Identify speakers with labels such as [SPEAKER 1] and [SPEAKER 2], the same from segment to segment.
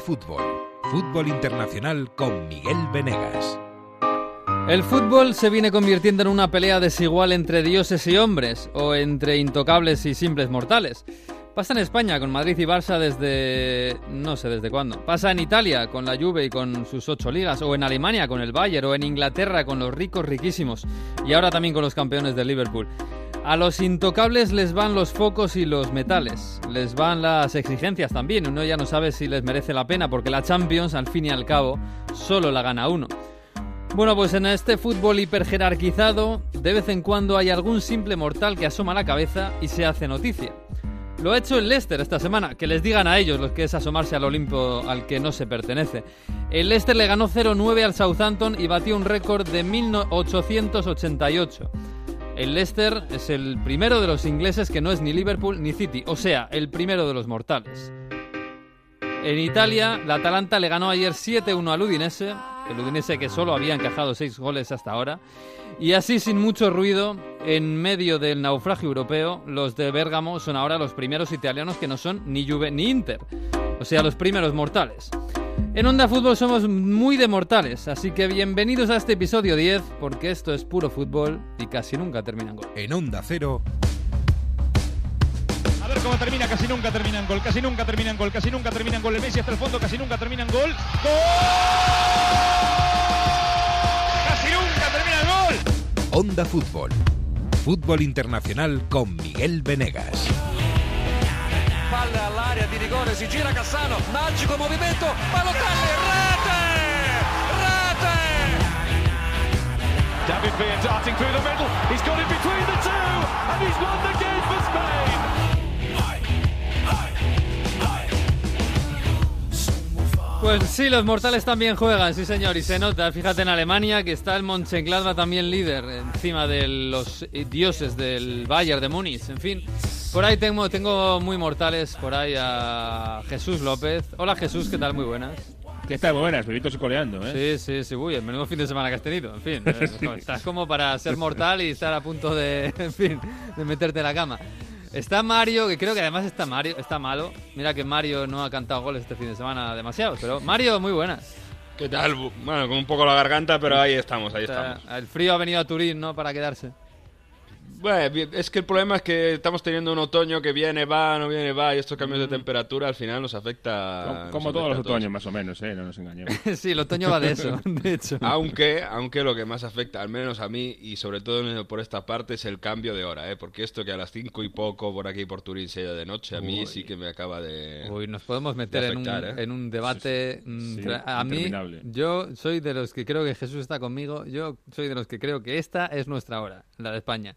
[SPEAKER 1] Fútbol. Fútbol Internacional con Miguel Venegas.
[SPEAKER 2] El fútbol se viene convirtiendo en una pelea desigual entre dioses y hombres, o entre intocables y simples mortales. Pasa en España con Madrid y Barça desde... no sé desde cuándo. Pasa en Italia con la Juve y con sus ocho ligas, o en Alemania con el Bayern, o en Inglaterra con los ricos riquísimos, y ahora también con los campeones de Liverpool. A los intocables les van los focos y los metales, les van las exigencias también, uno ya no sabe si les merece la pena, porque la Champions, al fin y al cabo, solo la gana uno. Bueno, pues en este fútbol hiperjerarquizado, de vez en cuando hay algún simple mortal que asoma la cabeza y se hace noticia. Lo ha hecho el Leicester esta semana, que les digan a ellos lo que es asomarse al Olimpo al que no se pertenece. El Leicester le ganó 0-9 al Southampton y batió un récord de 1888. El Leicester es el primero de los ingleses que no es ni Liverpool ni City, o sea, el primero de los mortales. En Italia, la Atalanta le ganó ayer 7-1 al Udinese, el Udinese que solo había encajado 6 goles hasta ahora, y así sin mucho ruido, en medio del naufragio europeo, los de Bérgamo son ahora los primeros italianos que no son ni Juve ni Inter, o sea, los primeros mortales. En Onda Fútbol somos muy de mortales, así que bienvenidos a este episodio 10, porque esto es puro fútbol y casi nunca termina en gol.
[SPEAKER 1] En Onda Cero,
[SPEAKER 3] A ver cómo termina, casi nunca termina en gol, casi nunca termina en gol, casi nunca termina en gol. El Messi hasta el fondo, casi nunca termina en gol. ¡Gol! ¡Casi nunca termina el gol!
[SPEAKER 1] Onda Fútbol. Fútbol Internacional con Miguel Venegas.
[SPEAKER 4] Palla all'area di rigore, si gira Cassano, magico movimento, Balotelli, rete! Rete!
[SPEAKER 3] David Villa darting through the middle. He's got it between the two, and he's won the game for Spain.
[SPEAKER 2] Pues sí, los mortales también juegan, sí señor, y se nota. Fíjate en Alemania que está el Mönchengladbach también líder, encima de los dioses del Bayern de Múnich, en fin. Por ahí tengo, tengo muy mortales, por ahí a Jesús López. Hola Jesús, ¿qué tal? Muy buenas.
[SPEAKER 5] ¿Qué tal? Muy buenas, bebitos y coleando, ¿eh?
[SPEAKER 2] Sí, sí, sí, uy, el menudo fin de semana que has tenido, en fin. eh, Estás como para ser mortal y estar a punto de, en fin, de meterte en la cama. Está Mario, que creo que además está Mario, está malo. Mira que Mario no ha cantado goles este fin de semana demasiado, pero Mario, muy buenas.
[SPEAKER 6] ¿Qué tal? Bueno, con un poco la garganta, pero ahí estamos, ahí
[SPEAKER 2] O sea,
[SPEAKER 6] estamos.
[SPEAKER 2] el frío ha venido a Turín, ¿no? Para quedarse.
[SPEAKER 6] Bueno, es que el problema es que estamos teniendo un otoño que viene, va, no viene, va, y estos cambios de temperatura al final nos afecta.
[SPEAKER 5] Como,
[SPEAKER 6] nos
[SPEAKER 5] como
[SPEAKER 6] afecta
[SPEAKER 5] todos los otoños, más o menos, ¿eh? No nos engañemos.
[SPEAKER 2] sí, el otoño va de eso, de hecho.
[SPEAKER 6] Aunque, aunque lo que más afecta, al menos a mí, y sobre todo por esta parte, es el cambio de hora, ¿eh? Porque esto que a las cinco y poco por aquí por Turín sea de noche, a mí
[SPEAKER 2] Uy.
[SPEAKER 6] sí que me acaba de...
[SPEAKER 2] Uy, nos podemos meter en, un,
[SPEAKER 6] afectar, ¿eh?
[SPEAKER 2] en un debate. mm,
[SPEAKER 5] Sí,
[SPEAKER 2] tra- a mí,
[SPEAKER 5] interminable.
[SPEAKER 2] yo soy de los que creo que Jesús está conmigo. Yo soy de los que creo que esta es nuestra hora, la de España.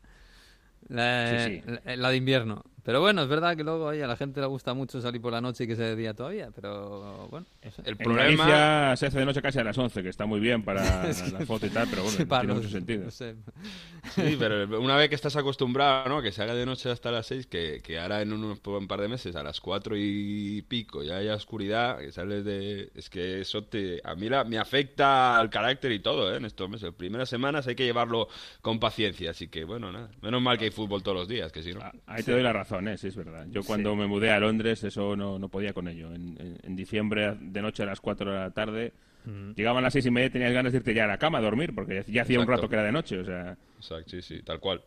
[SPEAKER 2] La,
[SPEAKER 5] Sí, sí.
[SPEAKER 2] la- la de invierno. Pero bueno, es verdad que luego oye, a la gente le gusta mucho salir por la noche y que sea de día todavía. Pero bueno, no sé.
[SPEAKER 6] El
[SPEAKER 5] En
[SPEAKER 6] problema...
[SPEAKER 5] Galicia se hace de noche casi a las 11, que está muy bien para
[SPEAKER 2] Sí.
[SPEAKER 5] la foto y tal, pero bueno,
[SPEAKER 2] Sí,
[SPEAKER 5] no tiene mucho sentido.
[SPEAKER 2] no sé.
[SPEAKER 6] Sí, pero una vez que estás acostumbrado, ¿no? Que se haga de noche hasta las 6, que, que ahora en un, un par de meses, a las 4 y pico, ya haya oscuridad, que sales de... Es que eso te... A mí la- me afecta al carácter y todo, ¿eh? En estos meses. Primeras semanas hay que llevarlo con paciencia, así que bueno, nada. Menos mal que hay fútbol todos los días, que si no...
[SPEAKER 5] Ah, Ahí te doy la razón, ¿eh? sí, es verdad. Yo cuando me mudé a Londres eso no, no podía con ello. En, en- en diciembre, de noche a las 4 de la tarde, llegaban las seis y media y tenías ganas de irte ya a la cama a dormir, porque ya hacía un rato que era de noche, o sea...
[SPEAKER 6] Exacto, sí, sí, tal cual.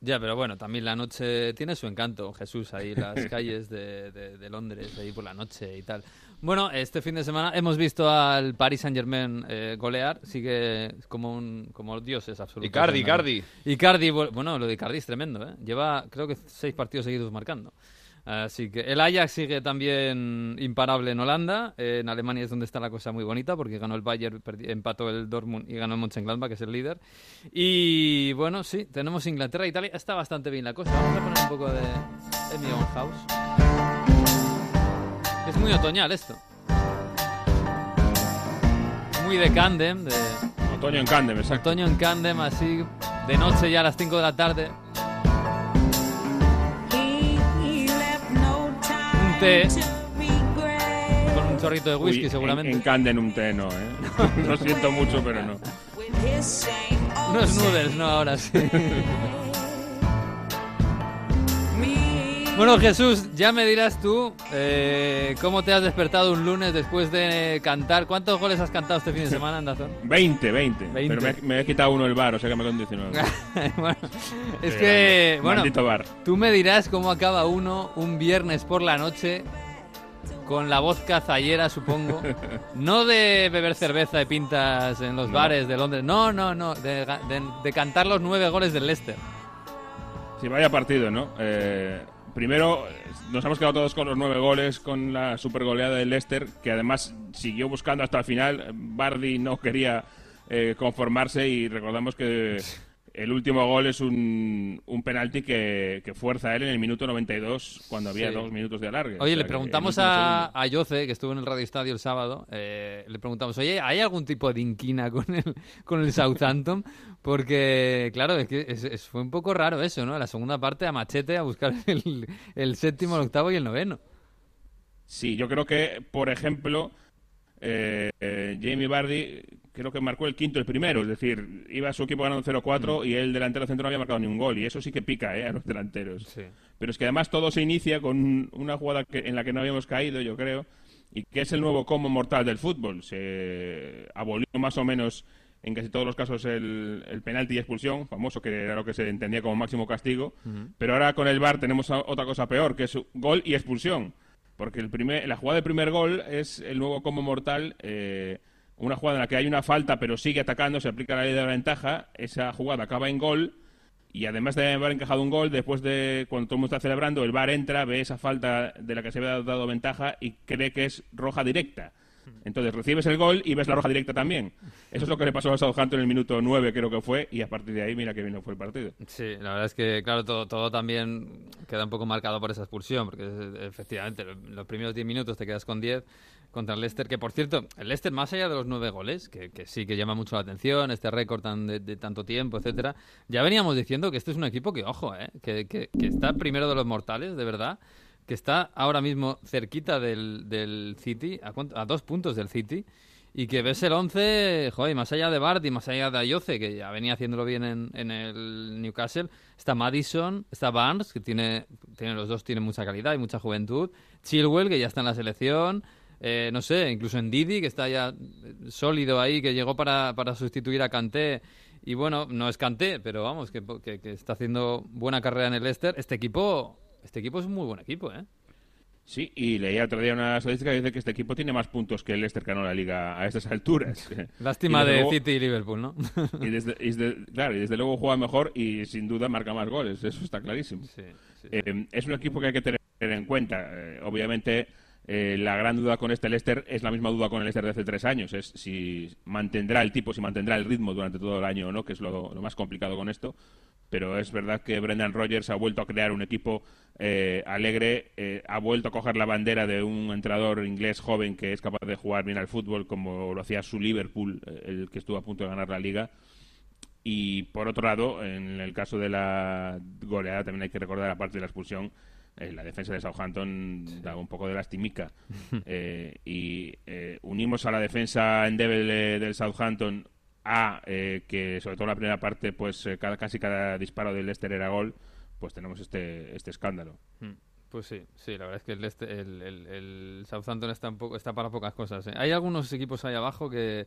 [SPEAKER 2] Ya, pero bueno, también la noche tiene su encanto, Jesús, ahí las calles de, de- de Londres, ahí por la noche y tal. Bueno, este fin de semana hemos visto al Paris Saint Germain golear, sigue como un como dioses absolutos.
[SPEAKER 6] Icardi. Icardi.
[SPEAKER 2] Icardi, bu- bueno, lo de Icardi es tremendo, ¿eh? Lleva, creo que seis partidos seguidos marcando. Así que el Ajax sigue también imparable en Holanda. Eh, en Alemania es donde está la cosa muy bonita porque ganó el Bayern, empató el Dortmund y ganó el Mönchengladbach, que es el líder. Y bueno, sí, tenemos Inglaterra e Italia. Está bastante bien la cosa. Vamos a poner un poco de Amy House. Es muy otoñal esto. Muy de Candem, de
[SPEAKER 5] Otoño en Candem, exacto.
[SPEAKER 2] otoño en Candem, así de noche ya a las 5 de la tarde. Un té con un chorrito de whisky
[SPEAKER 5] Uy,
[SPEAKER 2] seguramente.
[SPEAKER 5] En, en Candem un té no, ¿eh? Lo siento mucho, pero no.
[SPEAKER 2] Unos noodles, no, ahora sí. Bueno, Jesús, ya me dirás tú eh, cómo te has despertado un lunes después de cantar. ¿Cuántos goles has cantado este fin de semana, Andazón?
[SPEAKER 5] 20, 20.
[SPEAKER 2] 20.
[SPEAKER 5] Pero me, me he quitado uno el bar, o sea que me en 19.
[SPEAKER 2] bueno, es
[SPEAKER 5] Qué
[SPEAKER 2] que,
[SPEAKER 5] grande.
[SPEAKER 2] bueno,
[SPEAKER 5] Maldito bar.
[SPEAKER 2] tú me dirás cómo acaba uno un viernes por la noche con la voz cazallera, supongo. no de beber cerveza de pintas en los
[SPEAKER 5] No.
[SPEAKER 2] bares de Londres. No, no, no. De- de cantar los nueve goles del Leicester.
[SPEAKER 5] Sí, vaya partido, ¿no? Eh, primero, nos hemos quedado todos con los nueve goles, con la super goleada del Leicester, que además siguió buscando hasta el final. Bardi no quería eh, conformarse y recordamos que el último gol es un, un penalti que, que fuerza a él en el minuto 92, cuando había
[SPEAKER 2] Sí.
[SPEAKER 5] dos minutos de alargue. O
[SPEAKER 2] Oye,
[SPEAKER 5] sea
[SPEAKER 2] le preguntamos a, a Yoce, que estuvo en el Radio Estadio el sábado, eh, le preguntamos, oye, ¿hay algún tipo de inquina con el, con el Southampton? Porque, claro, es que es- es- fue un poco raro eso, ¿no? La segunda parte a machete a buscar el, el séptimo, el octavo y el noveno.
[SPEAKER 5] Sí, yo creo que, por ejemplo, eh, eh, Jamie Bardi creo que marcó el quinto el primero, es decir, iba su equipo ganando 0-4 y el delantero centro no había marcado ni un gol y eso sí que pica eh, a los delanteros. Pero es que además todo se inicia con una jugada que- en la que no habíamos caído, yo creo, y que es el nuevo combo mortal del fútbol. Se abolió más o menos en casi todos los casos el, el penalti y expulsión, famoso, que era lo que se entendía como máximo castigo. Pero ahora con el VAR tenemos otra cosa peor, que es gol y expulsión. Porque el primer, la jugada del primer gol es el nuevo combo mortal, eh, una jugada en la que hay una falta pero sigue atacando, se aplica la ley de la ventaja, esa jugada acaba en gol y además de haber encajado un gol, después de cuando todo el mundo está celebrando, el VAR entra, ve esa falta de la que se había dado ventaja y cree que es roja directa. Entonces recibes el gol y ves la roja directa también. Eso es lo que le pasó a Southampton en el minuto 9, creo que fue, y a partir de ahí, mira que bien fue el partido.
[SPEAKER 2] Sí, la verdad es que, claro, todo, todo también queda un poco marcado por esa expulsión, porque efectivamente lo- los primeros 10 minutos te quedas con 10 contra el Leicester, que por cierto, el Leicester, más allá de los 9 goles, que, sí que llama mucho la atención, este récord tan de, de tanto tiempo, etcétera, ya veníamos diciendo que este es un equipo que, ojo, eh, que, que- que está primero de los mortales, de verdad, que está ahora mismo cerquita del, del City, a, a dos puntos del City, y que ves el 11, joder, más allá de Bart y más allá de Ayoce, que ya venía haciéndolo bien en, en el Newcastle, está Madison, está Barnes, que tiene, tiene los dos tienen mucha calidad y mucha juventud, Chilwell, que ya está en la selección, eh, no sé, incluso en Didi, que está ya sólido ahí, que llegó para, para sustituir a Kanté, y bueno, no es Kanté, pero vamos, que, que, que está haciendo buena carrera en el Leicester. Este equipo, este equipo es un muy buen equipo, ¿eh?
[SPEAKER 5] Sí, y leía otro día una estadística que dice que este equipo tiene más puntos que el Leicester que ganó la liga a estas alturas.
[SPEAKER 2] Lástima de
[SPEAKER 5] luego-
[SPEAKER 2] City y Liverpool, ¿no?
[SPEAKER 5] Y desde, y desde- claro, y desde luego juega mejor y sin duda marca más goles, eso está clarísimo.
[SPEAKER 2] Sí, sí.
[SPEAKER 5] Eh, es un equipo que hay que tener en cuenta. Eh, obviamente, eh, la gran duda con este Leicester es la misma duda con el Leicester de hace tres años. Es si mantendrá el tipo, si mantendrá el ritmo durante todo el año o no, que es lo, más complicado con esto. Pero es verdad que Brendan Rodgers ha vuelto a crear un equipo eh, alegre, eh, ha vuelto a coger la bandera de un entrenador inglés joven que es capaz de jugar bien al fútbol, como lo hacía su Liverpool, el que estuvo a punto de ganar la liga. Y por otro lado, en el caso de la goleada, también hay que recordar, aparte de la expulsión, eh, la defensa de Southampton da un poco de lastimica. Eh, y eh, unimos a la defensa endeble del Southampton a eh, que, sobre todo en la primera parte, pues eh, cada, casi cada disparo del Leicester era gol, pues tenemos este, este escándalo.
[SPEAKER 2] Mm, Pues sí, sí, la verdad es que el, Leicester- el, el- el Southampton está, un poco, está para pocas cosas. Hay algunos equipos ahí abajo que,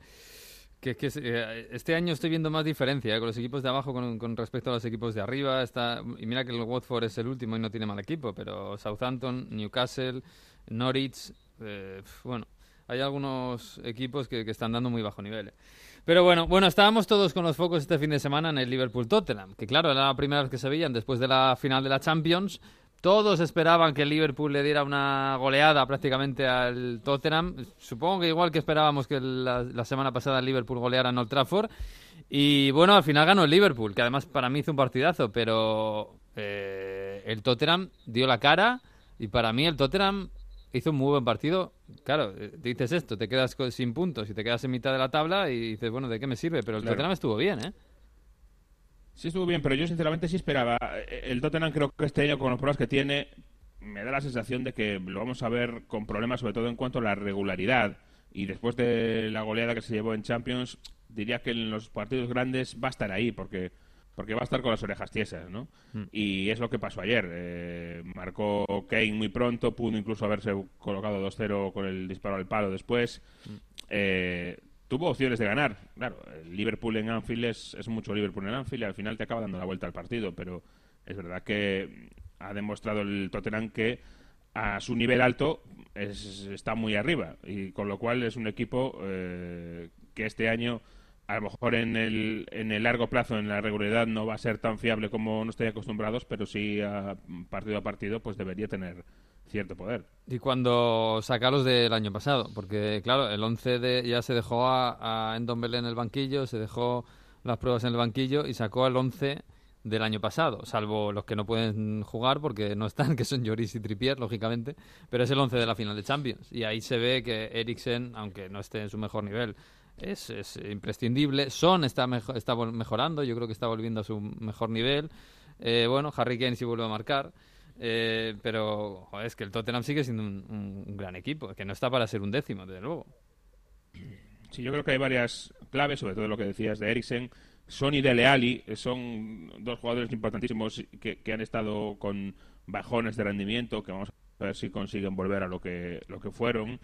[SPEAKER 2] que, que eh, este año estoy viendo más diferencia ¿eh? con los equipos de abajo con, respecto a los equipos de arriba. Está, y mira que el Watford es el último y no tiene mal equipo, pero Southampton, Newcastle, Norwich, eh, bueno, hay algunos equipos que, que están dando muy bajo nivel. ¿eh? Pero bueno, bueno, estábamos todos con los focos este fin de semana en el Liverpool-Tottenham, que claro, era la primera vez que se veían después de la final de la Champions. Todos esperaban que el Liverpool le diera una goleada prácticamente al Tottenham. Supongo que igual que esperábamos que la, la semana pasada el Liverpool goleara en Old Trafford. Y bueno, al final ganó el Liverpool, que además para mí hizo un partidazo, pero eh, el Tottenham dio la cara y para mí el Tottenham hizo un muy buen partido. Claro, eh, dices esto, te quedas sin puntos y te quedas en mitad de la tabla y dices, bueno, ¿de qué me sirve? Pero el
[SPEAKER 5] Claro.
[SPEAKER 2] Tottenham estuvo bien, ¿eh?
[SPEAKER 5] Sí estuvo bien, pero yo sinceramente sí esperaba. Eh, El Tottenham creo que este año con los pruebas que tiene me da la sensación de que lo vamos a ver con problemas sobre todo en cuanto a la regularidad. Y después de la goleada que se llevó en Champions, diría que en los partidos grandes va a estar ahí porque porque va a estar con las orejas tiesas, ¿no? Mm. Y es lo que pasó ayer. Eh, marcó Kane muy pronto, pudo incluso haberse colocado 2-0 con el disparo al palo después. Mm. Eh, tuvo opciones de ganar. Claro, el Liverpool en Anfield es, es, mucho Liverpool en Anfield y al final te acaba dando la vuelta al partido, pero es verdad que ha demostrado el Tottenham que a su nivel alto está muy arriba y con lo cual es un equipo eh, que este año a lo mejor en el, en el largo plazo, en la regularidad, no va a ser tan fiable como nos estoy acostumbrados, pero sí a partido a partido, pues debería tener cierto poder.
[SPEAKER 2] Y cuando sacarlos del año pasado, porque claro, el 11 de, ya se dejó a, a Endombele en el banquillo, se dejó las pruebas en el banquillo y sacó al 11 del año pasado, salvo los que no pueden jugar porque no están, que son Lloris y Trippier, lógicamente, pero es el 11 de la final de Champions. Y ahí se ve que Eriksen, aunque no esté en su mejor nivel, es, es imprescindible. Son está, está mejorando, yo creo que está volviendo a su mejor nivel. Eh, bueno, Harry Kane sí vuelve a marcar. Eh, pero es que el Tottenham sigue siendo un, gran equipo, que no está para ser un décimo, desde luego.
[SPEAKER 5] Sí, yo creo que hay varias claves, sobre todo lo que decías de Eriksen. Son y Dele Alli son dos jugadores importantísimos que, han estado con bajones de rendimiento, que vamos a ver si consiguen volver a lo que, lo que fueron.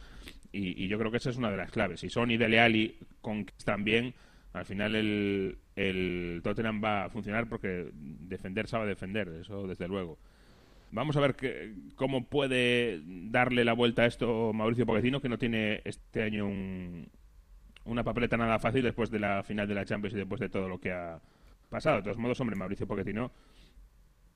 [SPEAKER 5] Y, yo creo que esa es una de las claves. Si Son y Dele Alli conquistan bien, al final el, el Tottenham va a funcionar porque defender sabe defender, eso desde luego. Vamos a ver que, cómo puede darle la vuelta a esto Mauricio Pochettino, que no tiene este año un, una papeleta nada fácil después de la final de la Champions y después de todo lo que ha pasado. De todos modos, hombre, Mauricio Pochettino,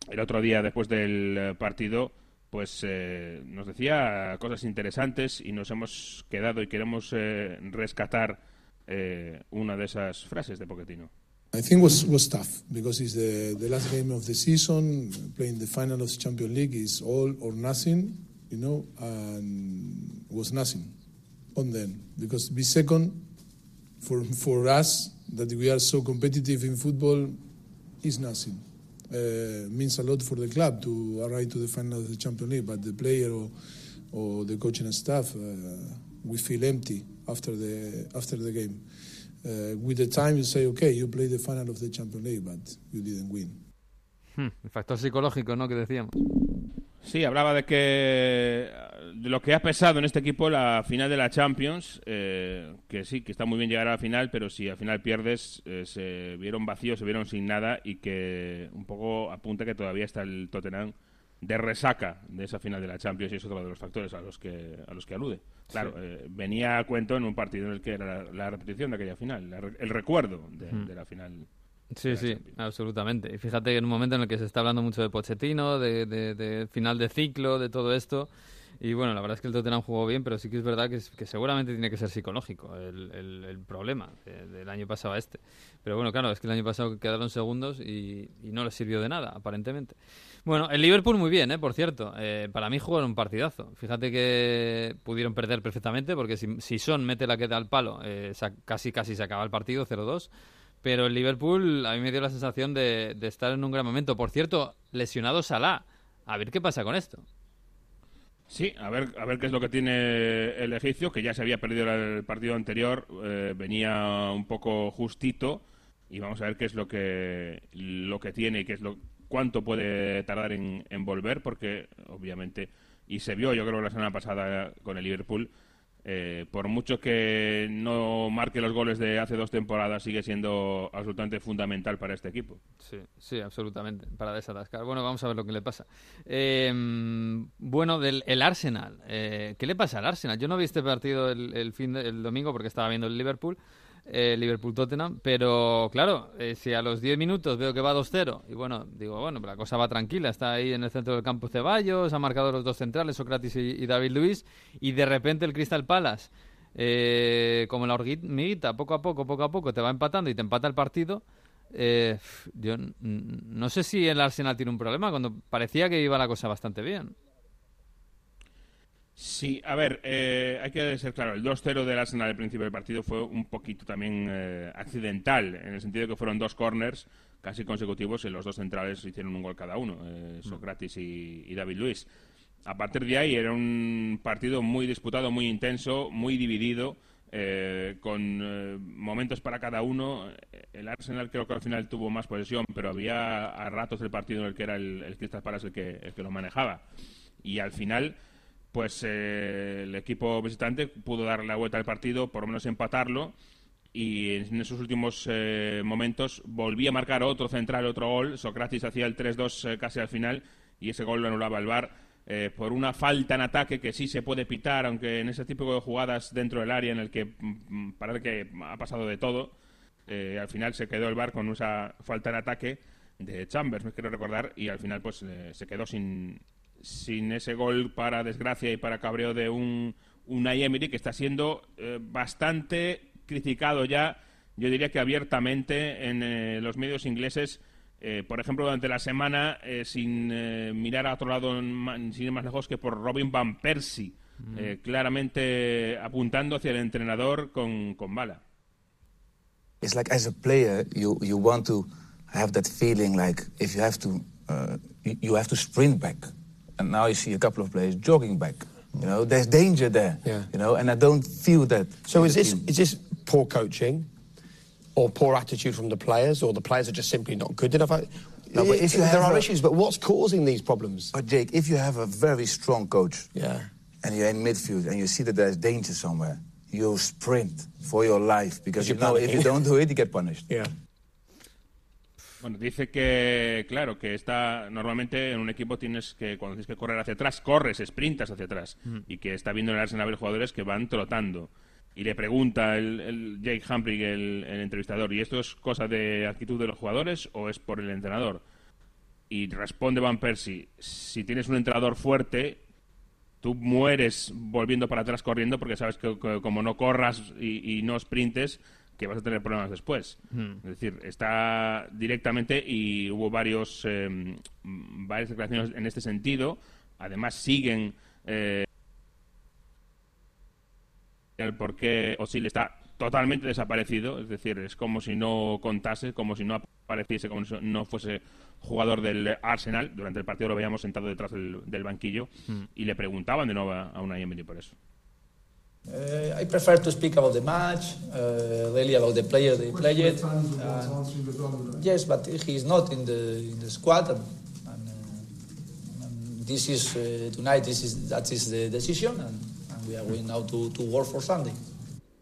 [SPEAKER 5] el otro día después del eh, partido, pues eh, nos decía cosas interesantes y nos hemos quedado y queremos eh, rescatar eh, una de esas frases de Pochettino.
[SPEAKER 7] I think was was tough because it's the the last game of the season. Playing the final of the Champions League is all or nothing, you know, and was nothing on them because to be second for for us that we are so competitive in football is nothing. Uh, means a lot for the club to arrive to the final of the Champions League, but the player or, or the coaching staff, uh, we feel empty after the after the game. Uh, with the time, you say, okay, you play the final of the Champions League, but you didn't win.
[SPEAKER 2] Hmm, el factor psicológico, ¿no? Que decíamos.
[SPEAKER 5] Sí, hablaba de que de lo que ha pesado en este equipo la final de la Champions, eh, que sí, que está muy bien llegar a la final, pero si al final pierdes, eh, se vieron vacíos, se vieron sin nada y que un poco apunta que todavía está el Tottenham de resaca de esa final de la Champions y es otro de los factores a los que a los que alude. Claro, eh, venía a cuento en un partido en el que era la, repetición de aquella final, el recuerdo de, de la final
[SPEAKER 2] Sí, sí, absolutamente. Y fíjate que en un momento en el que se está hablando mucho de Pochettino, de, de, final de ciclo, de todo esto. Y bueno, la verdad es que el Tottenham jugó bien, pero sí que es verdad que, que seguramente tiene que ser psicológico el, el, problema del año pasado a este. Pero bueno, claro, es que el año pasado quedaron segundos y, no les sirvió de nada, aparentemente. Bueno, el Liverpool muy bien, ¿eh? por cierto. Eh, para mí jugaron un partidazo. Fíjate que pudieron perder perfectamente porque si, si Son mete la queda al palo, eh, casi casi se acaba el partido 0-2 pero el Liverpool a mí me dio la sensación de, estar en un gran momento. Por cierto, lesionado Salah. A ver qué pasa con esto.
[SPEAKER 5] Sí, a ver, a ver qué es lo que tiene el egipcio, que ya se había perdido el partido anterior, eh, venía un poco justito y vamos a ver qué es lo que lo que tiene y qué es lo cuánto puede tardar en, en volver, porque obviamente y se vio, yo creo la semana pasada con el Liverpool eh, por mucho que no marque los goles de hace dos temporadas, sigue siendo absolutamente fundamental para este equipo.
[SPEAKER 2] Sí, sí, absolutamente, para desatascar. Bueno, vamos a ver lo que le pasa. Em, bueno, del el Arsenal. Eh, ¿Qué le pasa al Arsenal? Yo no vi este partido el, el fin el domingo porque estaba viendo el Liverpool eh, Liverpool-Tottenham, pero claro, eh, si a los 10 minutos veo que va 2-0, y bueno, digo, bueno, la cosa va tranquila, está ahí en el centro del campo Ceballos, ha marcado los dos centrales, Socrates y, David Luis, y de repente el Crystal Palace, eh, como la hormiguita, poco a poco, poco a poco, te va empatando y te empata el partido. Eh, yo no sé si el Arsenal tiene un problema cuando parecía que iba la cosa bastante bien.
[SPEAKER 5] Sí, a ver, eh, hay que ser claro, el 2-0 del Arsenal al principio del partido fue un poquito también eh, accidental, en el sentido de que fueron dos corners casi consecutivos y los dos centrales hicieron un gol cada uno, eh, mm. Socrates y, David Luis. A partir de ahí era un partido muy disputado, muy intenso, muy dividido. eh, con eh, momentos para cada uno. El Arsenal creo que al final tuvo más posesión, pero había a ratos del partido en el que era el, el Crystal Palace el que, el que lo manejaba. Y al final, pues eh, el equipo visitante pudo dar la vuelta al partido, por lo menos empatarlo. Y en esos últimos eh, momentos volvía a marcar otro central, otro gol. Socrates hacía el 3-2 eh, casi al final y ese gol lo anulaba el VAR por una falta en ataque que sí se puede pitar, aunque en ese tipo de jugadas dentro del área en el que mm, parece que ha pasado de todo, eh, al final se quedó el VAR con esa falta en ataque de Chambers, me quiero recordar, y al final pues se quedó sin, sin ese gol para desgracia y para cabreo de un Unai Emery que está siendo eh, bastante criticado ya, yo diría que abiertamente en eh, los medios ingleses, eh, por ejemplo, durante la semana, eh, sin eh, mirar a otro lado, sin ir más lejos que por Robin Van Persie, eh, claramente apuntando hacia el entrenador con, con bala.
[SPEAKER 8] it's like as a player you you want to have that feeling like if you have to uh, you have to sprint back and now you see a couple of players jogging back you know there's danger there
[SPEAKER 9] Yeah.
[SPEAKER 8] you know and i don't feel that
[SPEAKER 9] So is this
[SPEAKER 8] team.
[SPEAKER 9] is this poor coaching, or poor attitude from the players, or the players are just simply not good enough?
[SPEAKER 8] No, but if you
[SPEAKER 9] there are
[SPEAKER 8] a-
[SPEAKER 9] issues, but what's causing these problems?
[SPEAKER 8] but jake if you have a very strong coach
[SPEAKER 9] Yeah.
[SPEAKER 8] and you're in midfield and you see that there's danger somewhere you sprint for your life because
[SPEAKER 9] Because
[SPEAKER 8] you know if you don't do it you get punished
[SPEAKER 9] Yeah.
[SPEAKER 5] Bueno, dice que, claro, que está normalmente en un equipo tienes que, cuando tienes que correr hacia atrás, corres, sprintas hacia atrás. Y que está viendo en el Arsenal ver jugadores que van trotando. Y le pregunta el, el Jake Humphrey, el, el entrevistador, ¿y esto es cosa de actitud de los jugadores o es por el entrenador? Y responde Van Persie, si tienes un entrenador fuerte, tú mueres volviendo para atrás corriendo porque sabes que, que como no corras y, y no sprintes, que vas a tener problemas después. Es decir, está directamente y hubo varios eh, mm, varias declaraciones en este sentido. Además, siguen eh, el por qué Osil está totalmente desaparecido, es decir, es como si no contase, como si no apareciese, como si no fuese jugador del Arsenal. Durante el partido lo veíamos sentado detrás del, del banquillo y le preguntaban de nuevo a, a Unai Emery por eso.
[SPEAKER 10] Uh, I prefer to speak about the match, uh, really about the player they played. Uh, yes, but he's not in the in the squad, and, and, uh, and this is uh, tonight. This is that is the decision, and, and we are going now to, to work for Sunday.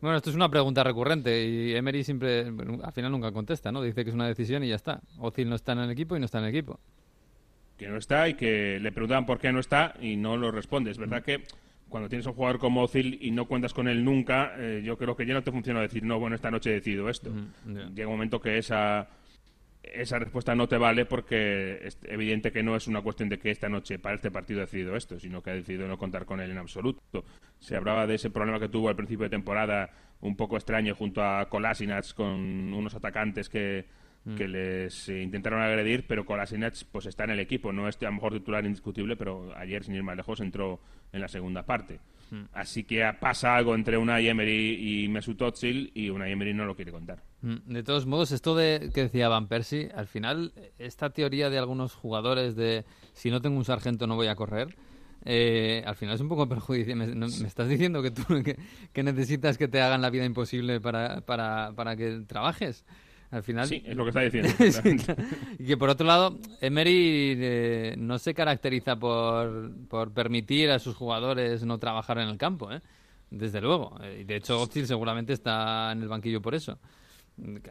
[SPEAKER 2] Bueno, esto es una pregunta recurrente y Emery siempre, bueno, al final nunca contesta, ¿no? Dice que es una decisión y ya está. Ozil no está en el equipo y no está en el equipo.
[SPEAKER 5] que no está y que le preguntaban por qué no está y no lo responde. Es verdad que cuando tienes un jugador como Ozil y no cuentas con él nunca, eh, yo creo que ya no te funciona decir, no, bueno, esta noche he decidido esto. Llega un momento que esa, esa respuesta no te vale porque es evidente que no es una cuestión de que esta noche para este partido ha decidido esto, sino que ha decidido no contar con él en absoluto. Se hablaba de ese problema que tuvo al principio de temporada, un poco extraño, junto a Kolasinac, con unos atacantes que, que les intentaron agredir, pero Kolasinac pues está en el equipo, no es a lo mejor titular indiscutible, pero ayer, sin ir más lejos, entró en la segunda parte. Así que pasa algo entre Unai Emery y Mesut Özil y Unai Emery no lo quiere contar.
[SPEAKER 2] Mm, De todos modos, esto de que decía Van Persie, al final, esta teoría de algunos jugadores de si no tengo un sargento no voy a correr, eh, al final es un poco perjudicial. Me, no- me estás diciendo que tú que, que necesitas que te hagan la vida imposible para, para, para que trabajes. Al final.
[SPEAKER 5] Sí, es lo que está diciendo.
[SPEAKER 2] Sí, claro. Y que por otro lado, Emery eh, no se caracteriza por, por permitir a sus jugadores no trabajar en el campo, ¿eh? Desde luego. Eh, Y de hecho, Ozil seguramente está en el banquillo por eso.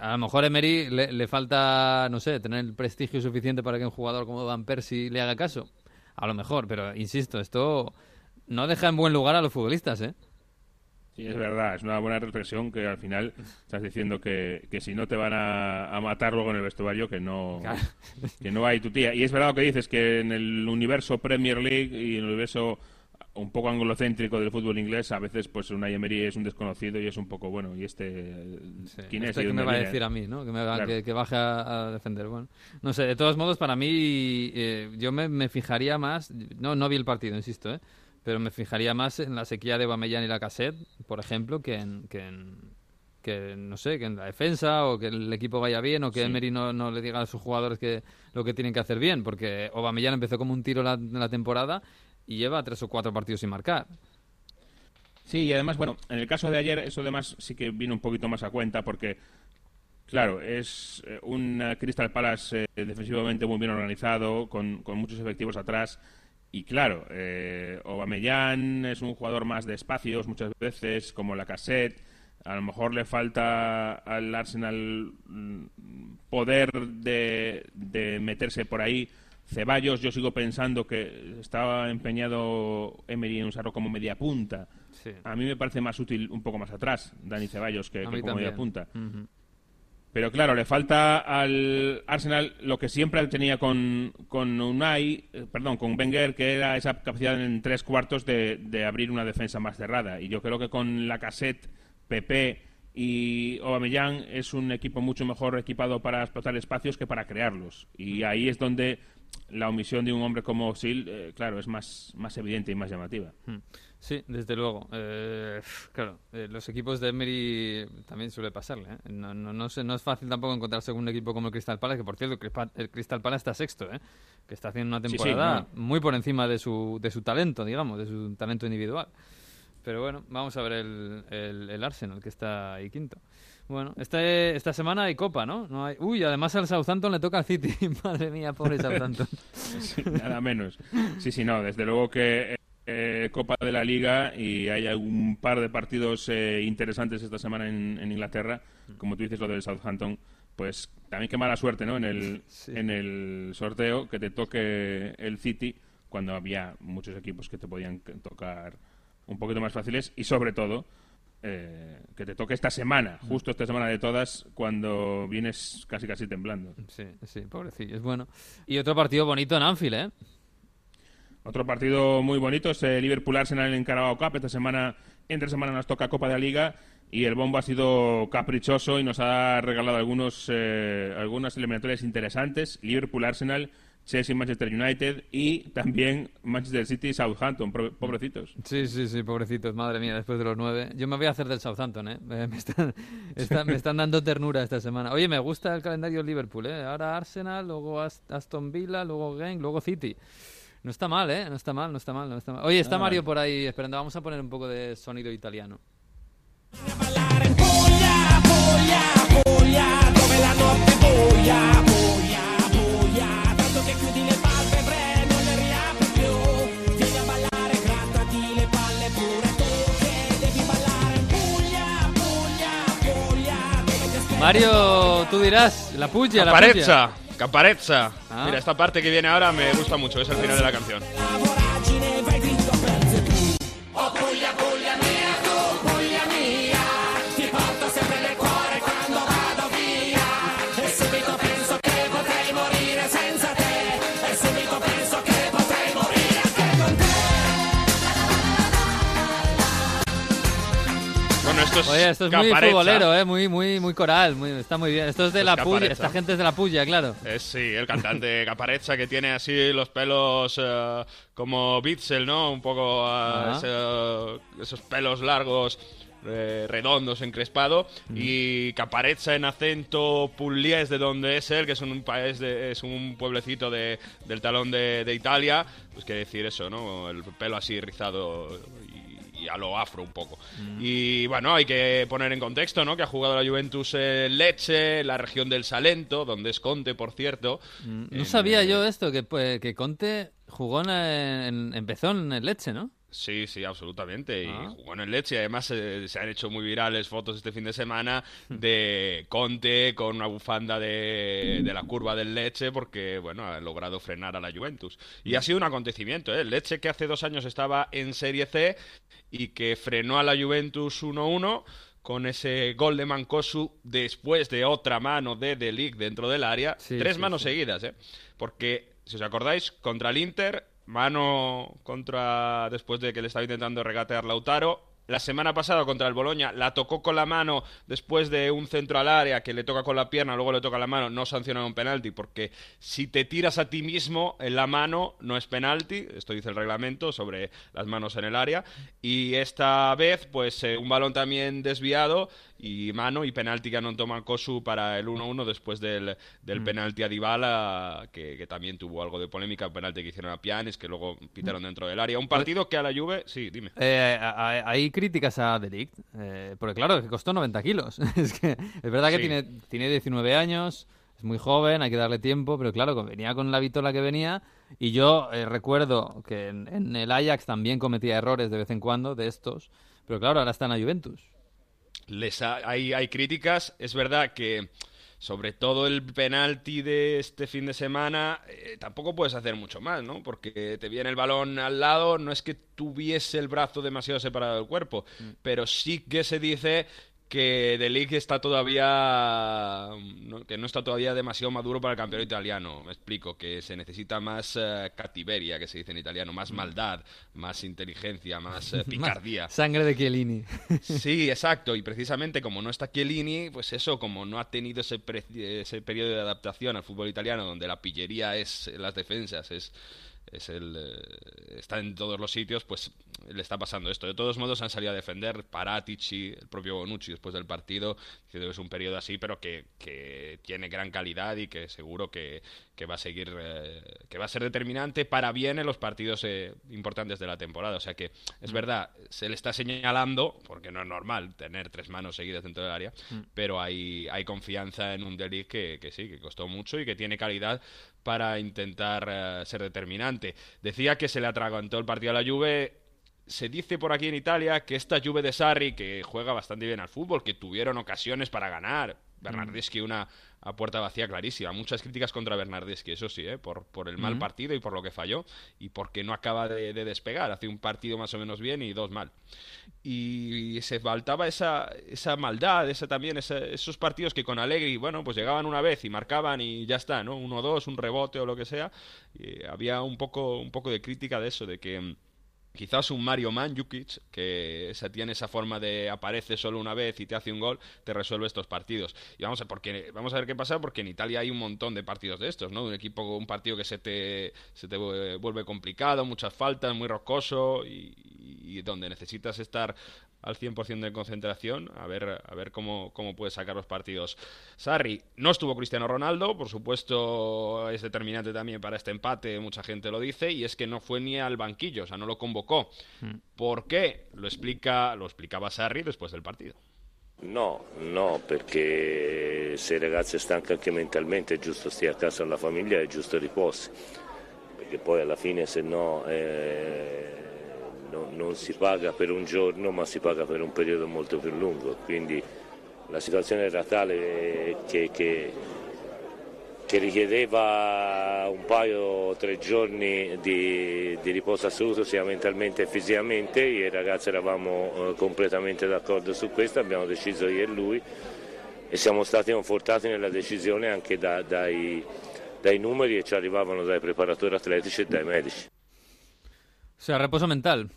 [SPEAKER 2] A lo mejor Emery le, le falta, no sé, tener el prestigio suficiente para que un jugador como Van Persie le haga caso. A lo mejor, pero insisto, esto no deja en buen lugar a los futbolistas, ¿eh?
[SPEAKER 5] Sí, es verdad, es una buena reflexión que al final estás diciendo que, que si no te van a, a matar luego en el vestuario, que no,
[SPEAKER 2] Claro.
[SPEAKER 5] que no hay tu tía. Y es verdad lo que dices, que en el universo Premier League y en el universo un poco anglocéntrico del fútbol inglés, a veces pues Unai Emery es un desconocido y es un poco, bueno, ¿y este quién es?
[SPEAKER 2] Este que
[SPEAKER 5] dónde
[SPEAKER 2] me va a decir a mí, ¿no? Que, me va-
[SPEAKER 5] Claro.
[SPEAKER 2] que, que baje a, a defender. Bueno, no sé, de todos modos, para mí, eh, yo me, me fijaría más, no, no vi el partido, insisto, ¿eh? Pero me fijaría más en la sequía de Bamellán y la Cassette, por ejemplo, que en, que en, que no sé, que en la defensa o que el equipo vaya bien o que
[SPEAKER 5] Sí.
[SPEAKER 2] Emery no, no le diga a sus jugadores que lo que tienen que hacer bien, porque Aubameyang empezó como un tiro la, la temporada y lleva tres o cuatro partidos sin marcar.
[SPEAKER 5] Sí, y además, bueno, en el caso de ayer, eso además sí que vino un poquito más a cuenta porque, claro, es eh, un Crystal Palace eh, defensivamente muy bien organizado, con, con muchos efectivos atrás. Y claro, eh, Aubameyang es un jugador más de espacios muchas veces, como la cassette. A lo mejor le falta al Arsenal mm, poder de, de meterse por ahí. Ceballos, yo sigo pensando que estaba empeñado Emery en usarlo como media punta.
[SPEAKER 2] Sí.
[SPEAKER 5] A mí me parece más útil un poco más atrás, Dani Ceballos, que, como media
[SPEAKER 2] también.
[SPEAKER 5] punta.
[SPEAKER 2] Ujú.
[SPEAKER 5] Pero claro, le falta al Arsenal lo que siempre tenía con, con Unai, eh, perdón, con Wenger, que era esa capacidad en tres cuartos de, de abrir una defensa más cerrada. Y yo creo que con la cassette, Pepe y Aubameyang es un equipo mucho mejor equipado para explotar espacios que para crearlos. Y ahí es donde la omisión de un hombre como Sil, eh, claro, es más, más evidente y más llamativa.
[SPEAKER 2] Mm. Sí, desde luego. Eh, claro, eh, los equipos de Emery también suele pasarle. ¿eh? No, no, no, sé- no es fácil tampoco encontrarse un equipo como el Crystal Palace, que por cierto, el Crystal Palace está sexto, ¿eh? que está haciendo una
[SPEAKER 5] Sí, sí,
[SPEAKER 2] temporada muy por encima de su, de su talento, digamos, de su talento individual. Pero bueno, vamos a ver el, el, el Arsenal, que está ahí quinto. Bueno, este, esta semana hay Copa, ¿no? no hay... Uy, además al Southampton le toca al City. Madre mía, pobre Southampton.
[SPEAKER 5] Sí, nada menos. Sí, sí, no, desde luego que eh, Copa de la Liga y hay un par de partidos eh, interesantes esta semana en, en Inglaterra, como tú dices lo del Southampton, pues también qué mala suerte, ¿no? En el,
[SPEAKER 2] Sí.
[SPEAKER 5] en el sorteo que te toque el City cuando había muchos equipos que te podían tocar un poquito más fáciles y sobre todo eh, que te toque esta semana, justo esta semana de todas, cuando vienes casi casi temblando.
[SPEAKER 2] Sí, sí, pobrecillo, es bueno. Y otro partido bonito en Anfield, ¿eh?
[SPEAKER 5] Otro partido muy bonito es el Liverpool-Arsenal en Carabao Cup. Esta semana, entre semana nos toca Copa de la Liga y el bombo ha sido caprichoso y nos ha regalado algunos eh, algunas eliminatorias interesantes. Liverpool-Arsenal, Chelsea-Manchester United y también Manchester City-Southampton. Pro- Pobrecitos.
[SPEAKER 2] Sí, sí, sí, pobrecitos, madre mía, después de los nueve. Yo me voy a hacer del Southampton, ¿eh? Eh, Me están, me están dando ternura esta semana. Oye, me gusta el calendario Liverpool, ¿eh? Ahora Arsenal, luego Ast- Aston Villa, luego Genk, luego City. No está mal, ¿eh? No está mal, no está mal, no está mal. Oye, está
[SPEAKER 5] Ah.
[SPEAKER 2] Mario por ahí esperando. Vamos a poner un poco de sonido italiano. Mario, tú dirás, la puya, la puya.
[SPEAKER 6] Caparezza.
[SPEAKER 2] Ah.
[SPEAKER 6] Mira, esta parte que viene ahora me gusta mucho, es el final de la canción. Esto es
[SPEAKER 2] Oye, esto es muy futbolero, ¿eh? Muy, muy, muy coral, muy, está muy bien. Esto es de
[SPEAKER 6] Esto
[SPEAKER 2] la
[SPEAKER 6] es
[SPEAKER 2] puya, esta gente es de la puya, claro.
[SPEAKER 6] Es sí, el cantante Caparezza que tiene así los pelos eh, como Bitzel, ¿no? Un poco eh, ese- esos pelos largos, eh, redondos, encrespado. Y Caparezza en acento pugliese de donde es él, que es un país, de, es un pueblecito de, del talón de, de Italia. Pues quiere decir eso, ¿no? El pelo así rizado y, a lo afro un poco. Y bueno, hay que poner en contexto, ¿no? Que ha jugado la Juventus en Lecce, la región del Salento, donde es Conte, por cierto.
[SPEAKER 2] Mm, No
[SPEAKER 6] En,
[SPEAKER 2] sabía
[SPEAKER 6] eh,
[SPEAKER 2] yo esto, que, pues, que Conte jugó en, en- empezó en el Leche, ¿no?
[SPEAKER 6] Sí, sí, absolutamente.
[SPEAKER 2] Ah.
[SPEAKER 6] Y jugó en el Leche. Además, eh, se han hecho muy virales fotos este fin de semana de Conte con una bufanda de, de la curva del Leche porque, bueno, ha logrado frenar a la Juventus. Y ha sido un acontecimiento, ¿eh? El Leche que hace dos años estaba en Serie C y que frenó a la Juventus 1-1 con ese gol de Mancosu después de otra mano de De Ligt dentro del área.
[SPEAKER 2] Sí,
[SPEAKER 6] Tres
[SPEAKER 2] sí,
[SPEAKER 6] manos
[SPEAKER 2] sí.
[SPEAKER 6] seguidas, ¿eh? Porque, si os acordáis, contra el Inter, mano contra después de que le estaba intentando regatear Lautaro. La semana pasada contra el Boloña la tocó con la mano después de un centro al área que le toca con la pierna, luego le toca la mano, no sanciona un penalti porque si te tiras a ti mismo en la mano no es penalti, esto dice el reglamento sobre las manos en el área y esta vez pues eh, un balón también desviado y mano y penalti que anotó Mancosu para el 1-1 después del, del
[SPEAKER 2] Mm.
[SPEAKER 6] penalti a Dybala que, que también tuvo algo de polémica, un penalti que hicieron a Pianis que luego pitaron dentro del área. Un partido que a la Juve, sí, dime.
[SPEAKER 2] Eh, ahí críticas a Delict, eh, porque claro, que costó 90 kilos. es que es verdad que
[SPEAKER 5] Sí.
[SPEAKER 2] tiene, tiene 19 años, es muy joven, hay que darle tiempo, pero claro, venía con la vitola que venía y yo eh, recuerdo que en, en el Ajax también cometía errores de vez en cuando de estos, pero claro, ahora está en la Juventus.
[SPEAKER 6] Les ha- hay, hay críticas. Es verdad que, sobre todo el penalti de este fin de semana, eh, tampoco puedes hacer mucho más, ¿no? Porque te viene el balón al lado, no es que tuviese el brazo demasiado separado del cuerpo, pero sí que se dice que De Ligt está todavía no- que no está todavía demasiado maduro para el campeonato italiano. Me explico que se necesita más eh, cativeria, que se dice en italiano, más maldad, más inteligencia, más eh, picardía.
[SPEAKER 2] Sangre de Chiellini.
[SPEAKER 6] Sí, exacto. Y precisamente como no está Chiellini, pues eso, como no ha tenido ese, ese periodo de adaptación al fútbol italiano, donde la pillería es las defensas, es, es el, eh, está en todos los sitios, pues le está pasando esto. De todos modos han salido a defender Paratici, el propio Bonucci después del partido, diciendo que es un periodo así, pero que, que tiene gran calidad y que seguro que, que va a seguir, eh, que va a ser determinante para bien en los partidos eh, importantes de la temporada. O sea que es verdad, se le está señalando, porque no es normal tener tres manos seguidas dentro del área,
[SPEAKER 2] Mm.
[SPEAKER 6] pero hay, hay confianza en un Delic que, que sí, que costó mucho y que tiene calidad para intentar eh, ser determinante. Decía que se le atragantó el partido a la Juve. Se dice por aquí en Italia que esta Juve de Sarri, que juega bastante bien al fútbol, que tuvieron ocasiones para ganar. Bernardeschi una a puerta vacía clarísima. Muchas críticas contra Bernardeschi, eso sí, ¿eh? por, por el mal
[SPEAKER 2] Ujú.
[SPEAKER 6] partido y por lo que falló y porque no acaba de, de despegar. Hace un partido más o menos bien y dos mal. Y se faltaba esa, esa maldad, esa también, esa- esos partidos que con Allegri, bueno, pues llegaban una vez y marcaban y ya está, ¿no? Uno o dos, un rebote o lo que sea. Y había un poco, un poco de crítica de eso, de que mm, quizás un Mario Mandzukic, que esa, tiene esa forma de aparece solo una vez y te hace un gol, te resuelve estos partidos. Y vamos a, porque, vamos a ver qué pasa, porque en Italia hay un montón de partidos de estos, ¿no? Un equipo, un partido que se te, se te vu- vuelve complicado, muchas faltas, muy rocoso y, y donde necesitas estar al 100% de concentración, a ver, a ver cómo, cómo puede sacar los partidos. Sarri, no estuvo Cristiano Ronaldo, por supuesto es determinante también para este empate, mucha gente lo dice, y es que no fue ni al banquillo, o sea, no lo convocó. ¿Por qué? Lo explica, lo explicaba Sarri después del partido.
[SPEAKER 11] No, no, perché se il ragazzo è stanco anche mentalmente è giusto stia a casa con la famiglia, è giusto riposi, perché poi alla fine se no eh, no- non si paga per un giorno ma si paga per un periodo molto più lungo, quindi la situazione era tale che, che- che richiedeva un paio o tre giorni di, di riposo assoluto sia mentalmente che fisicamente, io il ragazzo eravamo eh, completamente d'accordo su questo, abbiamo deciso io e lui e siamo stati confortati nella decisione anche da- dai, dai numeri che ci arrivavano dai preparatori atletici e dai medici.
[SPEAKER 2] O sea, reposo mental.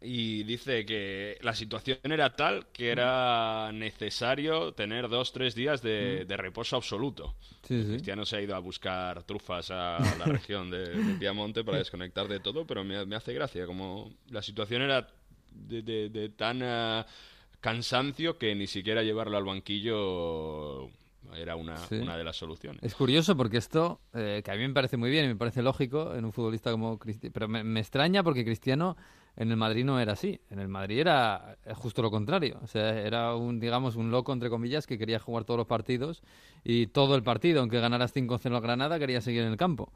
[SPEAKER 6] Y dice que la situación era tal que era necesario tener dos, tres días de, de reposo absoluto.
[SPEAKER 2] Sí, sí.
[SPEAKER 6] Cristiano se ha ido a buscar trufas a la región de, de Piamonte para desconectar de todo, pero me, me hace gracia, como la situación era de, de- tan eh, cansancio que ni siquiera llevarlo al banquillo era una,
[SPEAKER 2] Sí.
[SPEAKER 6] una de las soluciones.
[SPEAKER 2] Es curioso porque esto, eh, que a mí me parece muy bien y me parece lógico en un futbolista como Cristiano, pero me, me extraña porque Cristiano en el Madrid no era así. En el Madrid era eh, justo lo contrario. O sea, era un, digamos, un loco, entre comillas, que quería jugar todos los partidos y todo el partido, aunque ganaras 5-0 al Granada, quería seguir en el campo.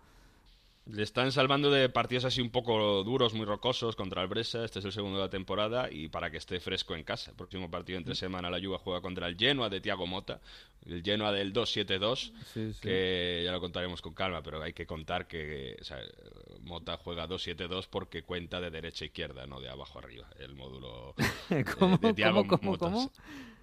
[SPEAKER 6] Le están salvando de partidos así un poco duros, muy rocosos contra el. Este es el segundo de la temporada y para que esté fresco en casa. El próximo partido entre semana la Juve juega contra el Genoa de Thiago Mota. El Genoa del 2-7-2,
[SPEAKER 2] Sí, sí.
[SPEAKER 6] que ya lo contaremos con calma, pero hay que contar que o sea, Mota juega 2-7-2 porque cuenta de derecha a izquierda, no de abajo arriba. El módulo de-
[SPEAKER 2] ¿Cómo,
[SPEAKER 6] de Thiago
[SPEAKER 2] cómo, cómo,
[SPEAKER 6] Mota.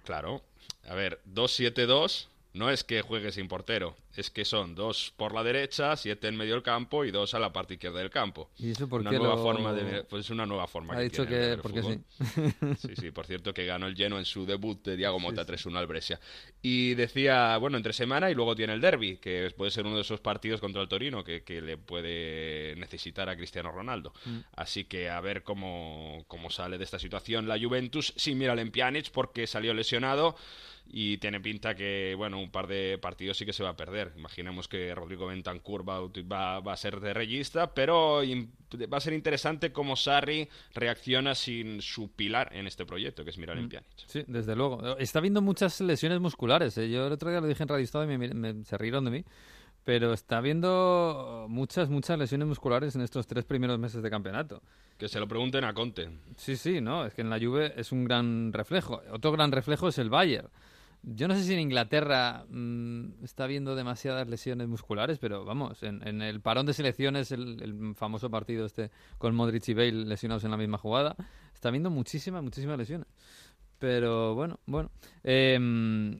[SPEAKER 6] Claro. A ver, 2-7-2 no es que juegue sin portero, es que son dos por la derecha, siete en medio del campo y dos a la parte izquierda del campo.
[SPEAKER 2] ¿Y eso por
[SPEAKER 6] una
[SPEAKER 2] qué
[SPEAKER 6] nueva
[SPEAKER 2] lo-
[SPEAKER 6] forma de pues es una nueva forma
[SPEAKER 2] Ha
[SPEAKER 6] que
[SPEAKER 2] dicho
[SPEAKER 6] tiene
[SPEAKER 2] que
[SPEAKER 6] el
[SPEAKER 2] porque
[SPEAKER 6] fútbol.
[SPEAKER 2] sí.
[SPEAKER 6] Sí, sí, por cierto que ganó el lleno en su debut de Diago Mota 3-1 al Brescia. Y decía, bueno, entre semana y luego tiene el derby, que puede ser uno de esos partidos contra el Torino que, que le puede necesitar a Cristiano Ronaldo.
[SPEAKER 2] Mm.
[SPEAKER 6] Así que a ver cómo, cómo sale de esta situación la Juventus sin mirar en Pjanic porque salió lesionado y tiene pinta que, bueno, un par de partidos sí que se va a perder. imaginemos que Rodrigo Bentancur va, va, va a ser de regista, pero va a ser interesante cómo Sarri reacciona sin su pilar en este proyecto, que es Miralem
[SPEAKER 2] Mm.
[SPEAKER 6] Pjanic.
[SPEAKER 2] Sí, desde luego. Está habiendo muchas lesiones musculares. ¿eh? Yo el otro día lo dije en Radio Estado y me, me- se rieron de mí. Pero está habiendo muchas, muchas lesiones musculares en estos tres primeros meses de campeonato.
[SPEAKER 6] Que se lo pregunten a Conte.
[SPEAKER 2] Sí, sí, no, es que en la Juve es un gran reflejo. Otro gran reflejo es el Bayern. Yo no sé si en Inglaterra mm, está habiendo demasiadas lesiones musculares, pero vamos, en, en el parón de selecciones, el, el famoso partido este con Modric y Bale lesionados en la misma jugada, está habiendo muchísimas, muchísimas lesiones. Pero bueno, bueno. Eh,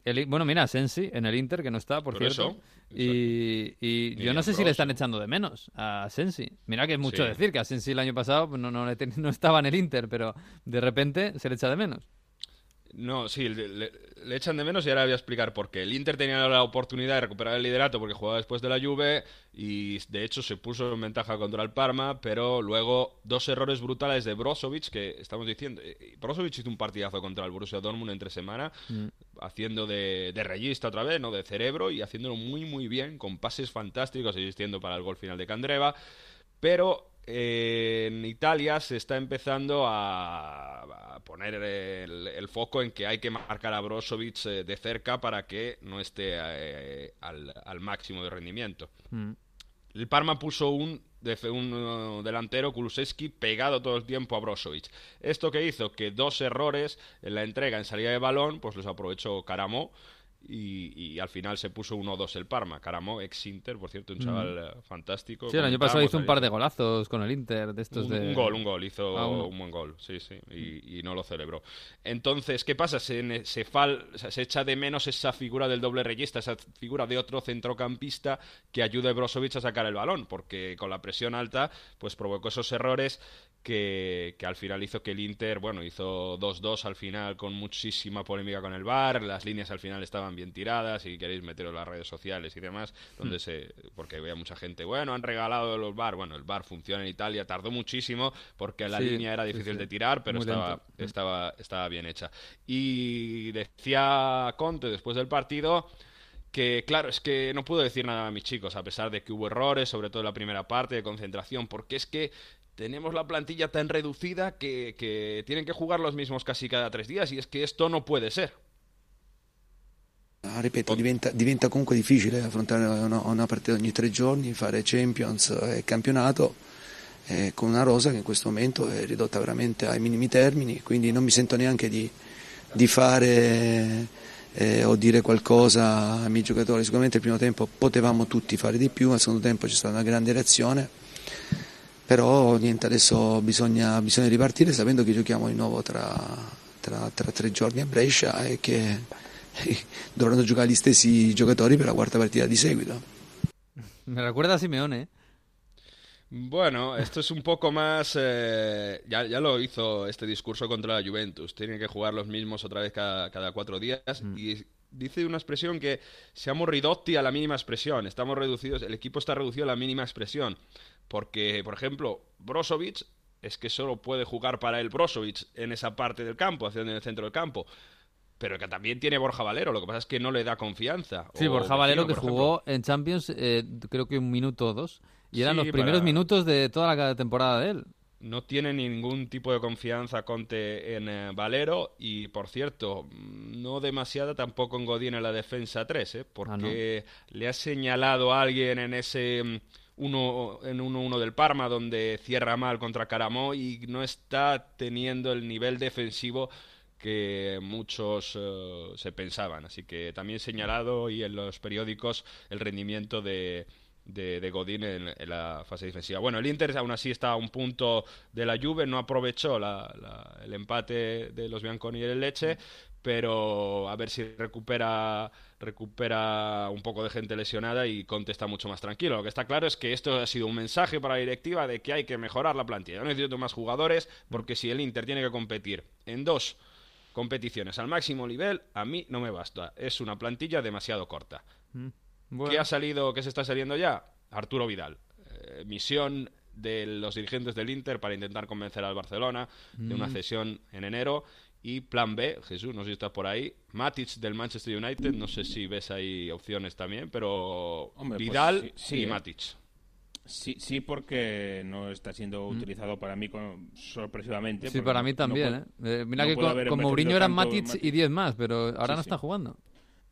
[SPEAKER 2] el- bueno, mira, Sensi en el Inter, que no está, por,
[SPEAKER 6] Por
[SPEAKER 2] cierto.
[SPEAKER 6] eso,
[SPEAKER 2] y, y yo no sé si le están echando de menos a Sensi. Mira que es mucho
[SPEAKER 6] Sí.
[SPEAKER 2] decir que a Sensi el año pasado pues, no, no, no estaba en el Inter, pero de repente se le echa de menos.
[SPEAKER 6] No, sí, le, le- le echan de menos y ahora voy a explicar por qué. El Inter tenía la oportunidad de recuperar el liderato porque jugaba después de la Juve y de hecho se puso en ventaja contra el Parma, pero luego dos errores brutales de Brozovic que estamos diciendo. eh, Brozovic hizo un partidazo contra el Borussia Dortmund entre semana, haciendo de, de reyista otra vez, no de cerebro y haciéndolo muy muy bien con pases fantásticos existiendo para el gol final de Candreva, pero eh, en Italia se está empezando a, a poner el, el foco en que hay que marcar a Brozovic eh, de cerca para que no esté eh, al, al máximo de rendimiento.
[SPEAKER 2] Mm.
[SPEAKER 6] El Parma puso un, un uh, delantero, Kulusevski, pegado todo el tiempo a Brozovic. Esto que hizo que dos errores en la entrega en salida de balón, pues los aprovechó Caramo y, y al final se puso 1-2 el Parma. Caramo, ex-Inter, por cierto, un
[SPEAKER 2] Mm.
[SPEAKER 6] chaval eh, fantástico.
[SPEAKER 2] Sí, el año pasado hizo un par de golazos con el Inter, de estos
[SPEAKER 6] Un,
[SPEAKER 2] de...
[SPEAKER 6] un gol, un gol, hizo
[SPEAKER 2] Ah,
[SPEAKER 6] un buen gol, sí, sí, y, y no lo celebró. Entonces, ¿qué pasa? Se, se, fal- se echa de menos esa figura del doble reyista, esa figura de otro centrocampista que ayude a Brozovic a sacar el balón, porque con la presión alta, pues provocó esos errores que, que al final hizo que el Inter, bueno, hizo 2-2 al final con muchísima polémica con el VAR, las líneas al final estaban bien tiradas, si queréis meteros en las redes sociales y demás, donde
[SPEAKER 2] Hmm.
[SPEAKER 6] se, porque veía mucha gente, bueno, han regalado los VAR, bueno, el VAR funciona en Italia, tardó muchísimo porque la
[SPEAKER 2] Sí,
[SPEAKER 6] línea era difícil
[SPEAKER 2] sí.
[SPEAKER 6] de tirar, pero estaba, estaba, estaba bien hecha. Y decía Conte después del partido que claro, es que no puedo decir nada a mis chicos, a pesar de que hubo errores, sobre todo en la primera parte de concentración, porque es que tenemos la plantilla tan reducida que, que tienen que jugar los mismos casi cada tres días y es que esto no puede ser.
[SPEAKER 12] Ah, ripeto, diventa, diventa comunque difficile affrontare una, una partita ogni tre giorni, fare Champions e campionato eh, con una rosa che in questo momento è ridotta veramente ai minimi termini, quindi non mi sento neanche di, di fare eh, o dire qualcosa ai miei giocatori. Sicuramente il primo tempo potevamo tutti fare di più, al secondo tempo c'è stata una grande reazione, però niente, adesso bisogna, bisogna ripartire sapendo che giochiamo di nuovo tra, tra- tra tre giorni a Brescia e che dovranno giocare gli stessi giocatori per la quarta partita di seguito.
[SPEAKER 2] Me recuerda a Simeone, ¿eh?
[SPEAKER 6] Bueno, esto es un poco más... eh, ya, ya lo hizo este discurso contra la Juventus. Tienen que jugar los mismos otra vez cada, cada cuatro días. Y dice una expresión que seamos ridotti a la mínima expresión. Estamos reducidos, el equipo está reducido a la mínima expresión. Porque, por ejemplo, Brozovic es que solo puede jugar para el Brozovic en esa parte del campo, hacia en el centro del campo. Pero que también tiene Borja Valero, lo que pasa es que no le da confianza.
[SPEAKER 2] Sí,
[SPEAKER 6] O
[SPEAKER 2] Borja Valero que
[SPEAKER 6] Vecino,
[SPEAKER 2] jugó en Champions eh, creo que un minuto o dos. Y eran
[SPEAKER 6] Sí,
[SPEAKER 2] los primeros
[SPEAKER 6] para-
[SPEAKER 2] minutos de toda la temporada de él.
[SPEAKER 6] No tiene ningún tipo de confianza Conte en eh, Valero y, por cierto, no demasiada tampoco en Godín en la defensa 3, ¿eh? porque le ha señalado a alguien en ese mm, uno en 1-1 del Parma donde cierra mal contra Caramó y no está teniendo el nivel defensivo que muchos eh, se pensaban. Así que también señalado y en los periódicos el rendimiento de, de, de Godín en, la fase defensiva. Bueno, el Inter aún así está a un punto de la Juve, no aprovechó el empate de los Bianconi y el Leche, pero a ver si recupera recupera un poco de gente lesionada y Conte está mucho más tranquilo. Lo que está claro es que esto ha sido un mensaje para la directiva de que hay que mejorar la plantilla. Yo necesito más jugadores porque si el Inter tiene que competir en dos competiciones al máximo nivel, a mí no me basta. Es una plantilla demasiado corta.
[SPEAKER 2] Mm. Bueno.
[SPEAKER 6] ¿Qué ha salido, qué se está saliendo ya? Arturo Vidal. Eh, misión de los dirigentes del Inter para intentar convencer al Barcelona de una
[SPEAKER 2] Mm.
[SPEAKER 6] cesión en enero Y plan B, Jesús, no sé si estás por ahí, Matic del Manchester United, no sé si ves ahí opciones también, pero
[SPEAKER 5] Hombre, pues
[SPEAKER 6] Vidal
[SPEAKER 5] sí, sí,
[SPEAKER 6] y
[SPEAKER 5] ¿eh?
[SPEAKER 6] Matic.
[SPEAKER 5] Sí, sí, porque no está siendo utilizado para mí con- sorpresivamente.
[SPEAKER 2] Sí, para mí también, ¿eh? Eh, Mira
[SPEAKER 5] no
[SPEAKER 2] que con, con Mourinho eran Matic y 10 más, pero ahora
[SPEAKER 5] Sí,
[SPEAKER 2] no
[SPEAKER 5] sí.
[SPEAKER 2] está jugando.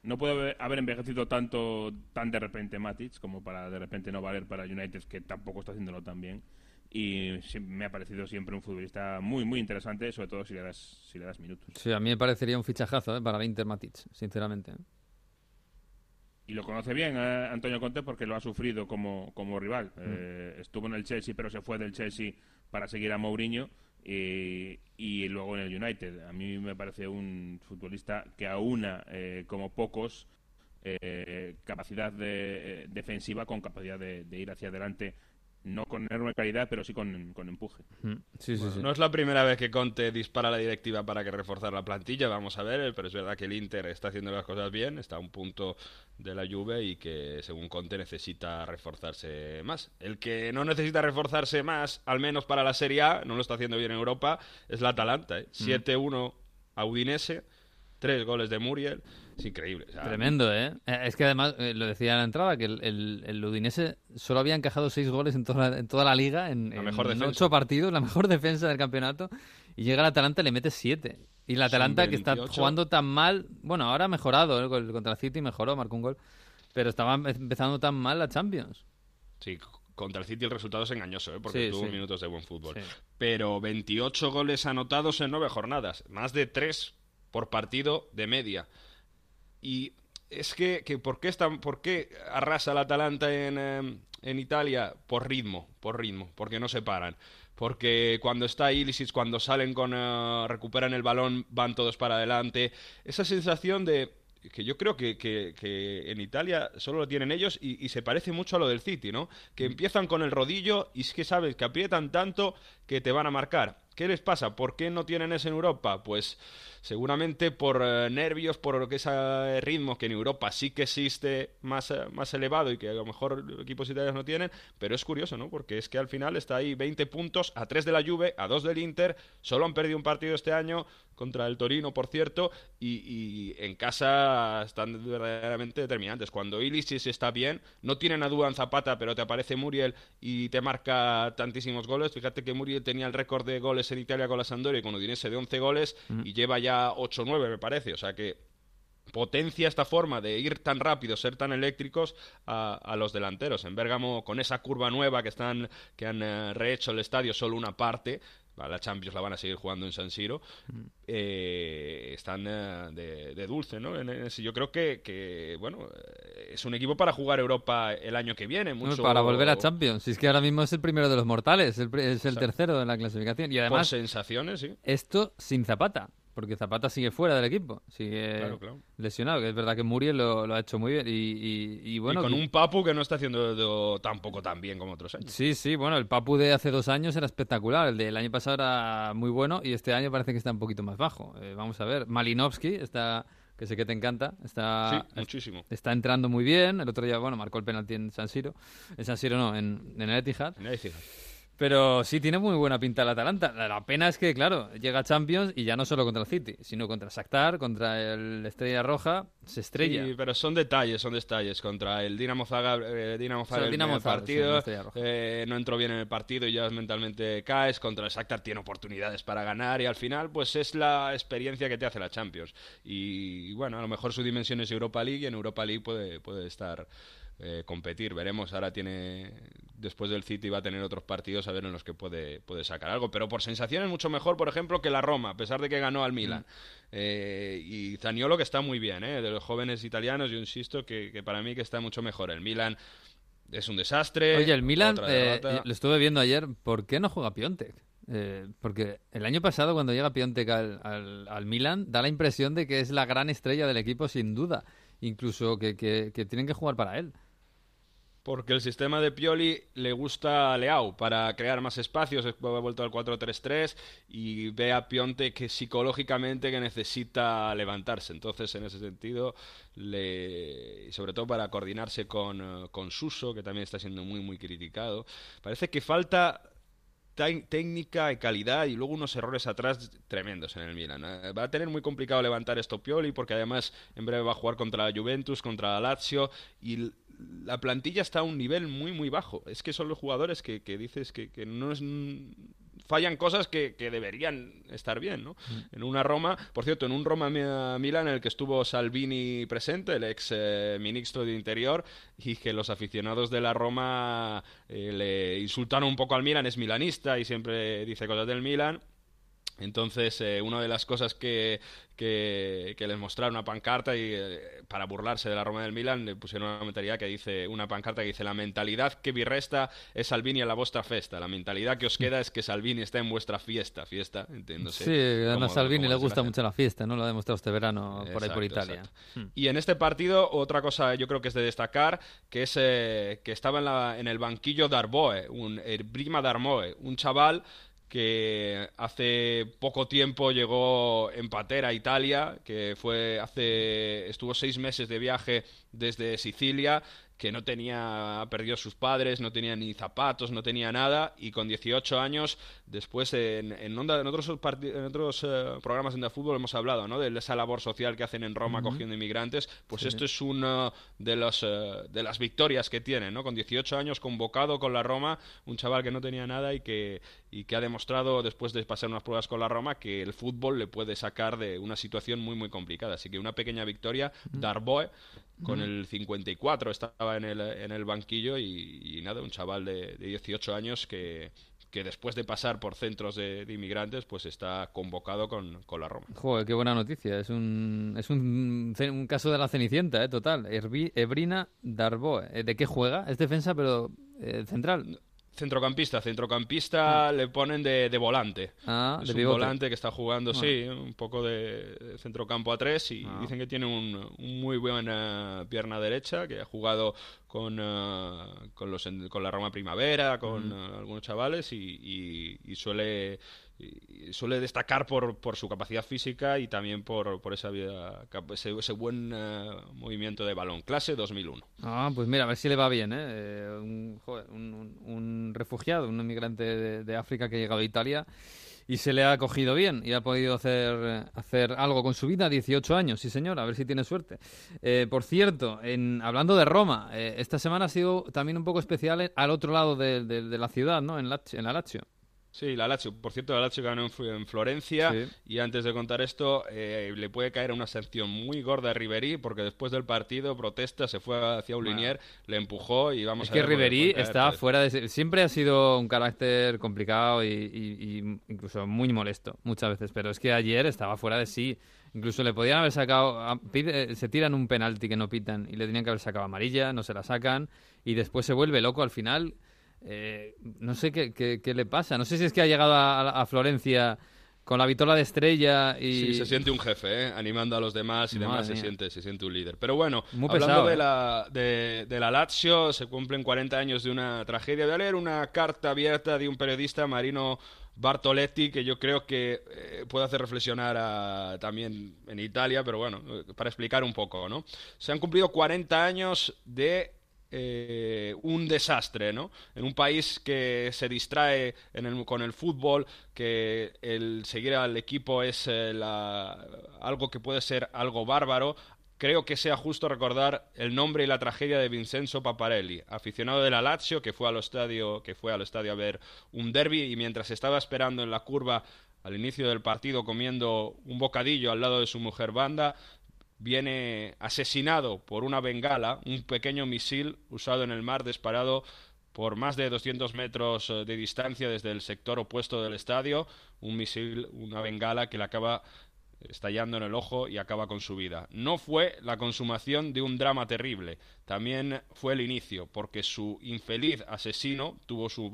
[SPEAKER 5] No puede haber- envejecido tanto tan de repente Matic como para de repente no valer para United, que tampoco está haciéndolo tan bien. Y me ha parecido siempre un futbolista muy, muy interesante, sobre todo si le das, si le das minutos.
[SPEAKER 2] Sí, a mí me parecería un fichajazo ¿eh? para el Inter Matic, sinceramente.
[SPEAKER 5] Y lo conoce bien eh, Antonio Conte porque lo ha sufrido como, como rival. Eh, estuvo en el Chelsea, pero se fue del Chelsea para seguir a Mourinho. Y, luego en el United. A mí me parece un futbolista que aúna, eh, como pocos, eh, capacidad de, eh, defensiva con capacidad de, de ir hacia adelante, no con enorme calidad, pero sí con, con empuje.
[SPEAKER 2] Sí, sí, sí.
[SPEAKER 6] No es la primera vez que Conte dispara a la directiva para que reforzar la plantilla, vamos a ver, pero es verdad que el Inter está haciendo las cosas bien, está a un punto de la Juve y que según Conte necesita reforzarse más. El que no necesita reforzarse más, al menos para la Serie A, no lo está haciendo bien en Europa, es la Atalanta. ¿eh? 7-1 a Udinese, tres goles de Muriel, es increíble. o sea,
[SPEAKER 2] Tremendo, ¿eh? Eh, Es que además, eh, lo decía en la entrada, que el, el, el Udinese solo había encajado seis goles en toda la, en toda la liga, en,
[SPEAKER 6] La mejor
[SPEAKER 2] ocho partidos, la mejor defensa del campeonato, y llega el Atalanta y le mete siete. Y el Atalanta, que está
[SPEAKER 6] 28.
[SPEAKER 2] jugando tan mal, bueno, ahora ha mejorado, ¿eh? Con- contra el City mejoró, marcó un gol, pero estaba empezando tan mal la Champions.
[SPEAKER 6] Sí, contra el City el resultado es engañoso, ¿eh? porque
[SPEAKER 2] Sí,
[SPEAKER 6] tuvo
[SPEAKER 2] sí.
[SPEAKER 6] minutos de buen fútbol.
[SPEAKER 2] Sí.
[SPEAKER 6] Pero 28 goles anotados en nueve jornadas, más de tres por partido de media. Y es que, que ¿por, qué están, ¿por qué arrasa el Atalanta en, eh, en Italia? Por ritmo, por ritmo, porque no se paran. Porque cuando está Ilicic, cuando salen con... eh, recuperan el balón, van todos para adelante. Esa sensación de que yo creo que, que- que en Italia solo lo tienen ellos y, y se parece mucho a lo del City, ¿no? Que empiezan con el rodillo y es que sabes que aprietan tanto que te van a marcar. ¿Qué les pasa? ¿Por qué no tienen eso en Europa? Pues seguramente por eh, nervios, por ese ritmo que en Europa sí que existe más, eh, más elevado y que a lo mejor equipos italianos no tienen, pero es curioso, ¿no? Porque es que al final está ahí 20 puntos, a 3 de la Juve, a 2 del Inter, solo han perdido un partido este año contra el Torino, por cierto, y, en casa están verdaderamente determinantes. Cuando Ilicic está bien, no tienen a duda en Zapata, pero te aparece Muriel y te marca tantísimos goles. Fíjate que Muriel tenía el récord de goles en Italia con la Sampdoria y con Udinese de 11 goles y lleva ya 8 o 9, me parece. O sea que potencia esta forma de ir tan rápido, ser tan eléctricos a, a los delanteros. En Bérgamo, con esa curva nueva que están que han eh, rehecho el estadio, solo una parte, la Champions la van a seguir jugando en San Siro, eh, están eh, de, de dulce, ¿no? En ese- yo creo que, que, bueno, eh, es un equipo para jugar Europa el año que viene. Mucho...
[SPEAKER 2] Para volver a Champions. Si es que ahora mismo es el primero de los mortales, el es el
[SPEAKER 6] Exacto.
[SPEAKER 2] tercero en la clasificación. Y
[SPEAKER 6] Por
[SPEAKER 2] además,
[SPEAKER 6] sensaciones, sí.
[SPEAKER 2] esto sin Zapata, porque Zapata sigue fuera del equipo, sigue
[SPEAKER 6] Claro, claro.
[SPEAKER 2] lesionado, que es verdad que Muriel lo, lo ha hecho muy bien. Y, y- y bueno,
[SPEAKER 6] y con
[SPEAKER 2] que-
[SPEAKER 6] un Papu que no está haciendo tampoco tan bien como otros años.
[SPEAKER 2] Sí, sí, bueno, el Papu de hace dos años era espectacular, el del año pasado era muy bueno y este año parece que está un poquito más bajo. Eh, vamos a ver, Malinovsky está, que sé que te encanta, está,
[SPEAKER 6] Sí, muchísimo.
[SPEAKER 2] está entrando muy bien. El otro día, bueno, marcó el penalti en San Siro, en San Siro no, en, en el Etihad.
[SPEAKER 6] En el Etihad.
[SPEAKER 2] Pero sí tiene muy buena pinta el Atalanta. La, pena es que, claro, llega a Champions y ya no solo contra el City, sino contra Shakhtar, contra el Estrella Roja, se estrella.
[SPEAKER 6] Sí, pero son detalles, son detalles. Contra el Dinamo Zagreb, eh, Dinamo
[SPEAKER 2] O sea,
[SPEAKER 6] Zagreb
[SPEAKER 2] el
[SPEAKER 6] en
[SPEAKER 2] Dinamo
[SPEAKER 6] el
[SPEAKER 2] Zagreb,
[SPEAKER 6] partido, eh, no entró bien en el partido y ya mentalmente caes. Contra el Shakhtar tiene oportunidades para ganar y al final pues es la experiencia que te hace la Champions. Y, bueno, a lo mejor su dimensión es Europa League y en Europa League puede, puede estar... eh, competir, veremos, ahora tiene después del City va a tener otros partidos a ver en los que puede, puede sacar algo, pero por sensaciones mucho mejor, por ejemplo, que la Roma, a pesar de que ganó al Milan. Eh, y Zaniolo que está muy bien, ¿eh? de los jóvenes italianos, yo insisto que, que para mí que está mucho mejor. El Milan es un desastre.
[SPEAKER 2] Oye, el Milan, eh, lo estuve viendo ayer, ¿por qué no juega Piontek? Eh, porque el año pasado cuando llega Piontek al, al, al Milan da la impresión de que es la gran estrella del equipo sin duda, incluso que, que, que tienen que jugar para él.
[SPEAKER 6] Porque el sistema de Pioli le gusta a Leao para crear más espacios, ha vuelto al 4-3-3 y ve a Pionte que psicológicamente que necesita levantarse. Entonces, en ese sentido, le... sobre todo para coordinarse con, eh, con Suso, que también está siendo muy, muy criticado, parece que falta técnica y calidad y luego unos errores atrás tremendos en el Milan. Eh, va a tener muy complicado levantar esto Pioli porque además en breve va a jugar contra la Juventus, contra la Lazio y la plantilla está a un nivel muy muy bajo. Es que son los jugadores que, dices que, que no es fallan cosas que, deberían estar bien, ¿no? Mm. En una Roma, por cierto, en un Roma-Milan en el que estuvo Salvini presente, el ex eh, ministro de Interior, y que los aficionados de la Roma eh, le insultaron un poco al Milan, es milanista y siempre dice cosas del Milan. Entonces, eh, una de las cosas que, que, les mostraron una pancarta y eh, para burlarse de la Roma del Milan le pusieron una mentalidad que dice una pancarta que dice la mentalidad que vi resta es Salvini a la vuestra fiesta la mentalidad que os queda es que Salvini está en vuestra fiesta fiesta entiéndose
[SPEAKER 2] sí. A Salvini le gusta mucho la fiesta no lo ha demostrado este verano por ahí por Italia.
[SPEAKER 6] hmm. y en este partido otra cosa yo creo que es de destacar que es eh, que estaba en, la, en el banquillo Darboe un Brima Darboe un chaval que hace poco tiempo llegó en patera a Italia, que fue hace estuvo seis meses de viaje desde Sicilia que no tenía, perdió sus padres, no tenía ni zapatos, no tenía nada, y con 18 años, después en, en, onda, en otros, en otros eh, programas de fútbol hemos hablado, ¿no? De esa labor social que hacen en Roma cogiendo inmigrantes, pues esto es una de, los, eh, de las victorias que tiene, ¿no? Con 18 años convocado con la Roma, un chaval que no tenía nada y que, y que ha demostrado, después de pasar unas pruebas con la Roma, que el fútbol le puede sacar de una situación muy, muy complicada. Así que una pequeña victoria, Darboe, con el 54 estaba en el, en el banquillo y, nada, un chaval de, 18 años que, que después de pasar por centros de, inmigrantes, pues está convocado con, la Roma.
[SPEAKER 2] Joder, qué buena noticia. Es un, es un, un caso de la Cenicienta, ¿eh? total. Ebrina Darboe. ¿eh? ¿De qué juega? Es defensa, pero eh, central.
[SPEAKER 6] Centrocampista, centrocampista ah. le ponen de, de volante.
[SPEAKER 2] Ah,
[SPEAKER 6] es un volante que está jugando, sí, un poco de centrocampo a tres y ah. dicen que tiene un, muy buena pierna derecha, que ha jugado con, uh, con, los, con la Roma Primavera, con uh, algunos chavales y, y suele suele destacar por, por, su capacidad física y también por, por esa ese, ese buen eh, movimiento de balón. Clase 2001.
[SPEAKER 2] Ah, pues mira, a ver si le va bien. ¿eh? eh un, un, refugiado, un inmigrante de, África que ha llegado a Italia y se le ha cogido bien y ha podido hacer, hacer algo con su vida. 18 años, sí señor, a ver si tiene suerte. Eh, por cierto, en, hablando de Roma, esta semana ha sido también un poco especial al otro lado de, de, la ciudad, ¿no? En, en la Lazio.
[SPEAKER 6] Sí, la Lazio. Por cierto, la Lazio ganó en, Florencia. Y antes de contar esto, eh, le puede caer una sanción muy gorda a Ribery porque después del partido protesta, se fue hacia un linier, le empujó y vamos
[SPEAKER 2] es que Ribery está fuera de... Siempre ha sido un carácter complicado y, incluso muy molesto muchas veces, pero es que ayer estaba fuera de sí. Incluso le podían haber sacado... se tiran un penalti que no pitan y le tenían que haber sacado amarilla, no se la sacan y después se vuelve loco al final eh, no sé qué, qué, le pasa. No sé si es que ha llegado a, Florencia con la vitola de estrella y...
[SPEAKER 6] Sí, se siente un jefe, ¿eh? animando a los demás y demás, se siente, se siente un líder. Pero bueno, hablando de, ¿eh? la, de, la Lazio, se cumplen 40 años de una tragedia. Voy a leer una carta abierta de un periodista, Marino Bartoletti, que yo creo que puede hacer reflexionar también en Italia, pero bueno, para explicar un poco, ¿no? Se han cumplido 40 años de eh, un desastre, ¿no? En un país que se distrae con el fútbol, que el seguir al equipo es eh, algo que puede ser algo bárbaro. Creo que sea justo recordar el nombre y la tragedia de Vincenzo Paparelli, aficionado de la Lazio que fue al estadio, que fue al estadio a ver un derby y mientras estaba esperando en la curva al inicio del partido comiendo un bocadillo al lado de su mujer banda, viene asesinado por una bengala, un pequeño misil usado en el mar disparado por más de 200 metros eh, de distancia desde el sector opuesto del estadio, un misil, una bengala que le acaba estallando en el ojo y acaba con su vida. No fue la consumación de un drama terrible, también fue el inicio, porque su infeliz asesino tuvo su,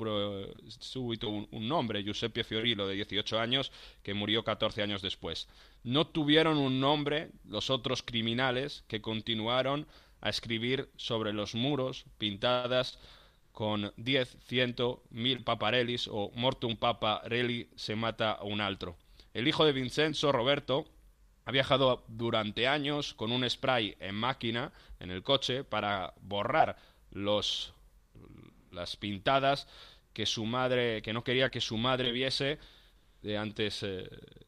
[SPEAKER 6] súbito un, nombre, Giuseppe Fiorillo, de 18 años, que murió 14 años después. No tuvieron un nombre los otros criminales que continuaron a escribir sobre los muros pintadas con 10, 100, 1000 paparelis o mortum papa reli se mata a un altro. El hijo de Vincenzo, Roberto, ha viajado durante años con un spray en máquina en el coche para borrar los, las pintadas que su madre, que no quería que su madre viese de antes, eh,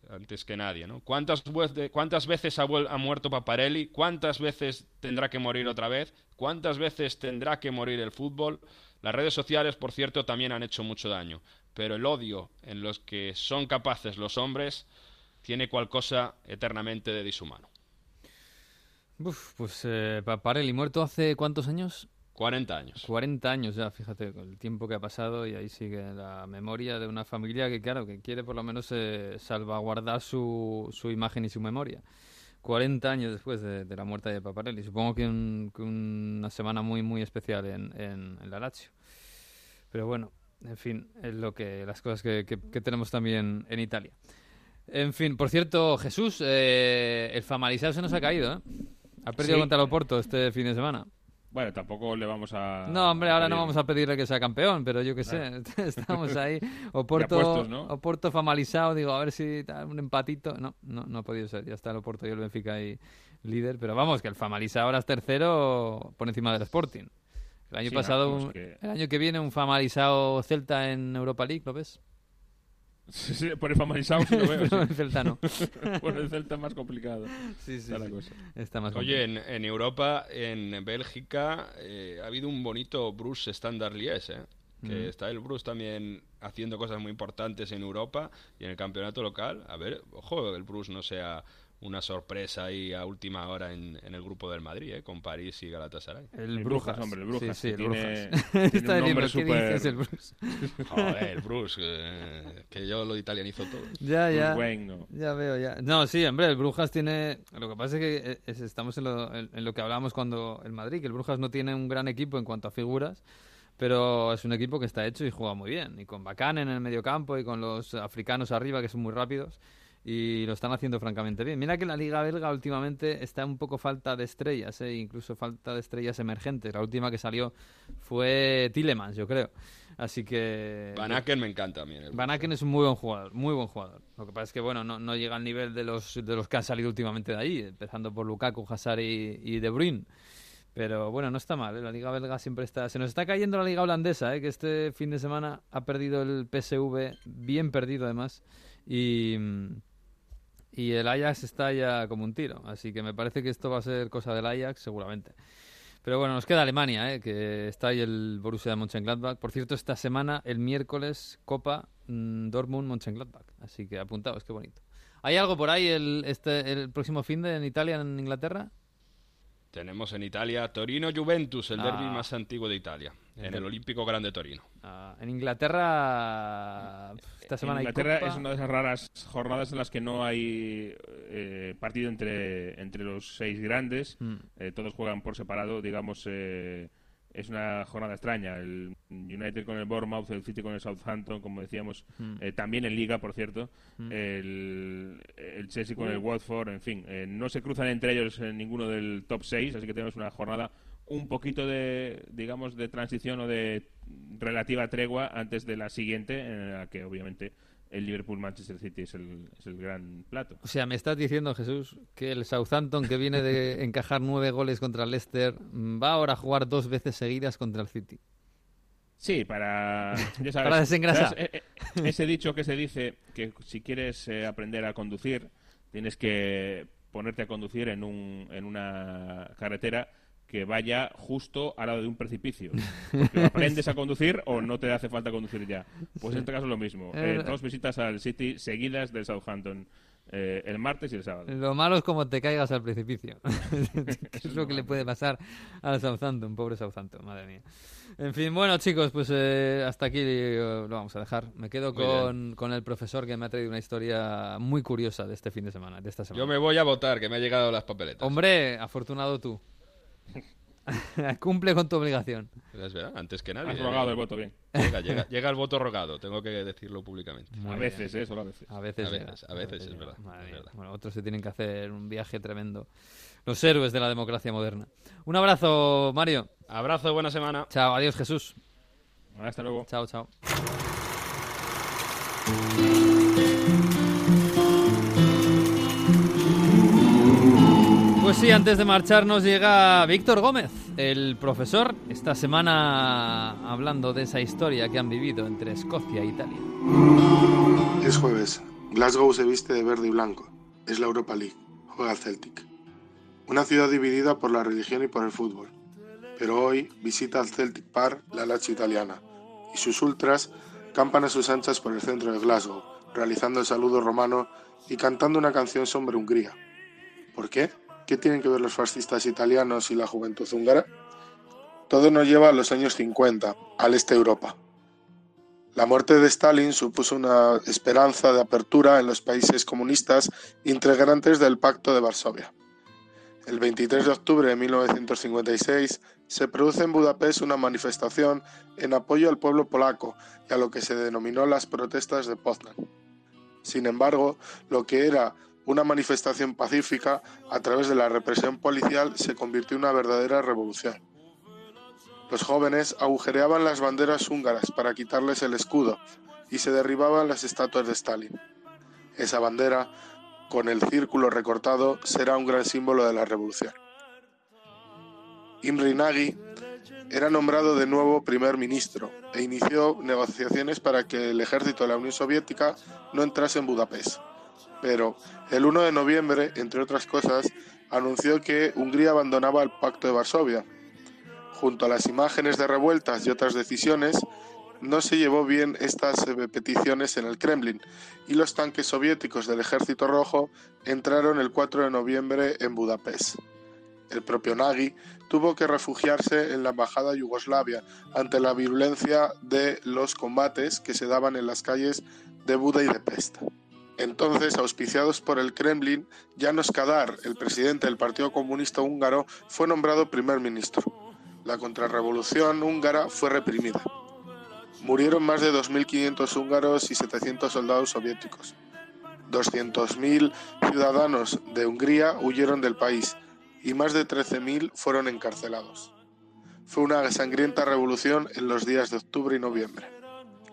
[SPEAKER 6] antes que nadie, ¿no? ¿Cuántas, ¿Cuántas veces ha, ha, muerto Paparelli? ¿Cuántas veces tendrá que morir otra vez? ¿Cuántas veces tendrá que morir el fútbol? Las redes sociales, por cierto, también han hecho mucho daño, pero el odio en los que son capaces los hombres tiene cual cosa eternamente de dishumano.
[SPEAKER 2] Uf, pues eh, Paparelli muerto hace cuántos años?
[SPEAKER 6] 40 años.
[SPEAKER 2] 40 años ya, fíjate, con el tiempo que ha pasado y ahí sigue la memoria de una familia que, claro, que quiere por lo menos eh, salvaguardar su, su imagen y su memoria. 40 años después de, la muerte de Paparelli. Supongo que, una semana muy, muy especial en, en, la Lazio. Pero bueno, en fin, es lo que las cosas que, que, tenemos también en Italia. En fin, por cierto, Jesús, eh, el Famalizado se nos ha caído, ¿eh? Ha perdido contra el Oporto este fin de semana.
[SPEAKER 5] Bueno, tampoco le vamos a...
[SPEAKER 2] No, hombre, ahora no vamos a pedirle que sea campeón, pero yo qué sé, estamos ahí. Oporto, Oporto famalizado, digo, a ver si da un empatito. No, no, no ha podido ser, ya está el Oporto y el Benfica ahí líder, pero vamos, que el famalizado ahora es tercero por encima del Sporting. El año pasado, el año que viene, un famalizado Celta en Europa League, ¿lo ves?
[SPEAKER 5] Sí, por el famalizado sí lo veo.
[SPEAKER 2] por el Celta no.
[SPEAKER 5] por el Celta más complicado.
[SPEAKER 2] Sí, sí. Está, más
[SPEAKER 6] Oye, en, en, Europa, en Bélgica, eh, ha habido un bonito Bruce Standard Liège, ¿eh? que está el Bruce también haciendo cosas muy importantes en Europa y en el campeonato local. A ver, ojo, el Bruce no sea una sorpresa ahí a última hora en, el grupo del Madrid, ¿eh? con París y Galatasaray.
[SPEAKER 5] El, Brujas, hombre, el Brujas.
[SPEAKER 2] Sí, sí, el
[SPEAKER 5] tiene,
[SPEAKER 2] Brujas. Tiene un nombre super...
[SPEAKER 6] el Bruce? Joder, el Bruce, que yo lo italianizo todo.
[SPEAKER 2] Ya, ya. Ya veo, ya. No, sí, hombre, el Brujas tiene... Lo que pasa es que eh, estamos en lo, en lo que hablábamos cuando el Madrid, que el Brujas no tiene un gran equipo en cuanto a figuras, pero es un equipo que está hecho y juega muy bien. Y con Bacán en el medio campo y con los africanos arriba, que son muy rápidos y lo están haciendo francamente bien. Mira que la liga belga últimamente está un poco falta de estrellas, ¿eh? incluso falta de estrellas emergentes. La última que salió fue Tillemans, yo creo. Así que...
[SPEAKER 6] Van Aken me encanta también.
[SPEAKER 2] Van Aken es un muy buen jugador, muy buen jugador. Lo que pasa es que bueno, no, no llega al nivel de los, de los que han salido últimamente de ahí, empezando por Lukaku, Hazard y, De Bruyne. Pero bueno, no está mal, ¿eh? la liga belga siempre está... Se nos está cayendo la liga holandesa, ¿eh? que este fin de semana ha perdido el PSV, bien perdido además. Y y el Ajax está ya como un tiro. Así que me parece que esto va a ser cosa del Ajax, seguramente. Pero bueno, nos queda Alemania, ¿eh? que está ahí el Borussia de Mönchengladbach. Por cierto, esta semana, el miércoles, Copa mm, Dortmund-Mönchengladbach. Así que apuntaos, qué bonito. ¿Hay algo por ahí el, este, el próximo fin de en Italia, en Inglaterra?
[SPEAKER 6] Tenemos en Italia Torino-Juventus, el derby ah. más antiguo de Italia, en el Olímpico Grande Torino.
[SPEAKER 2] Ah, en Inglaterra, esta semana
[SPEAKER 5] Inglaterra es una de esas raras jornadas en las que no hay eh, partido entre, entre los seis grandes. Mm. Eh, todos juegan por separado, digamos. Eh, es una jornada extraña. El United con el Bournemouth, el City con el Southampton, como decíamos, hmm. eh, también en Liga, por cierto, hmm. el, Chelsea con el Watford, en fin, eh, no se cruzan entre ellos en ninguno del top 6, así que tenemos una jornada un poquito de, digamos, de transición o de relativa tregua antes de la siguiente, en la que obviamente el Liverpool-Manchester City es el, es el, gran plato.
[SPEAKER 2] O sea, me estás diciendo, Jesús, que el Southampton, que viene de encajar nueve goles contra el Leicester, va ahora a jugar dos veces seguidas contra el City.
[SPEAKER 5] Sí, para,
[SPEAKER 2] para desengrasar.
[SPEAKER 5] E, e, ese dicho que se dice que si quieres eh, aprender a conducir, tienes que ponerte a conducir en, un, en una carretera que vaya justo al lado de un precipicio. Porque aprendes a conducir o no te hace falta conducir ya. Pues en este caso lo mismo. Eh, dos visitas al City seguidas del Southampton. Eh, el martes y el sábado.
[SPEAKER 2] Lo malo es como te caigas al precipicio. es lo que le puede pasar al Southampton, pobre Southampton, madre mía. En fin, bueno chicos, pues eh, hasta aquí lo vamos a dejar. Me quedo con, con, el profesor que me ha traído una historia muy curiosa de este fin de semana, de esta semana.
[SPEAKER 6] Yo me voy a votar, que me ha llegado las papeletas.
[SPEAKER 2] Hombre, afortunado tú. Cumple con tu obligación.
[SPEAKER 6] Es verdad, antes que nadie.
[SPEAKER 5] Has rogado el voto bien.
[SPEAKER 6] Llega, el voto rogado, tengo que decirlo públicamente.
[SPEAKER 5] a veces, ¿eh? Solo a veces.
[SPEAKER 2] A veces,
[SPEAKER 6] a veces, es, verdad,
[SPEAKER 2] Bueno, otros se tienen que hacer un viaje tremendo. Los héroes de la democracia moderna. Un abrazo, Mario.
[SPEAKER 6] Abrazo, buena semana.
[SPEAKER 2] Chao, adiós, Jesús.
[SPEAKER 5] Hasta luego.
[SPEAKER 2] Chao, chao. Sí, antes de marcharnos llega Víctor Gómez. el profesor, esta semana hablando de esa historia que han vivido entre Escocia e Italia.
[SPEAKER 13] Es jueves. Glasgow se viste de verde y blanco. Es la Europa League. Juega el Celtic. Una ciudad dividida por la religión y por el fútbol. Pero hoy visita al Celtic Park la Lazio italiana y sus ultras campan a sus anchas por el centro de Glasgow, realizando el saludo romano y cantando una canción sobre Hungría. ¿Por qué? ¿Qué tienen que ver los fascistas italianos y la juventud húngara? Todo nos lleva a los años 50, al este de Europa. La muerte de Stalin supuso una esperanza de apertura en los países comunistas integrantes del Pacto de Varsovia. El 23 de octubre de 1956 se produce en Budapest una manifestación en apoyo al pueblo polaco y a lo que se denominó las protestas de Poznan. Sin embargo, lo que era una manifestación pacífica a través de la represión policial se convirtió en una verdadera revolución. Los jóvenes agujereaban las banderas húngaras para quitarles el escudo y se derribaban las estatuas de Stalin. Esa bandera, con el círculo recortado, será un gran símbolo de la revolución. Imre Nagy era nombrado de nuevo primer ministro e inició negociaciones para que el ejército de la Unión Soviética no entrase en Budapest pero el 1 de noviembre, entre otras cosas, anunció que Hungría abandonaba el Pacto de Varsovia. Junto a las imágenes de revueltas y otras decisiones, no se llevó bien estas eh, peticiones en el Kremlin y los tanques soviéticos del Ejército Rojo entraron el 4 de noviembre en Budapest. El propio Nagy tuvo que refugiarse en la embajada yugoslavia ante la violencia de los combates que se daban en las calles de Buda y de Pest. Entonces, auspiciados por el Kremlin, Janos Kadar, el presidente del Partido Comunista Húngaro, fue nombrado primer ministro. La contrarrevolución húngara fue reprimida. Murieron más de 2.500 húngaros y 700 soldados soviéticos. 200.000 ciudadanos de Hungría huyeron del país y más de 13.000 fueron encarcelados. Fue una sangrienta revolución en los días de octubre y noviembre.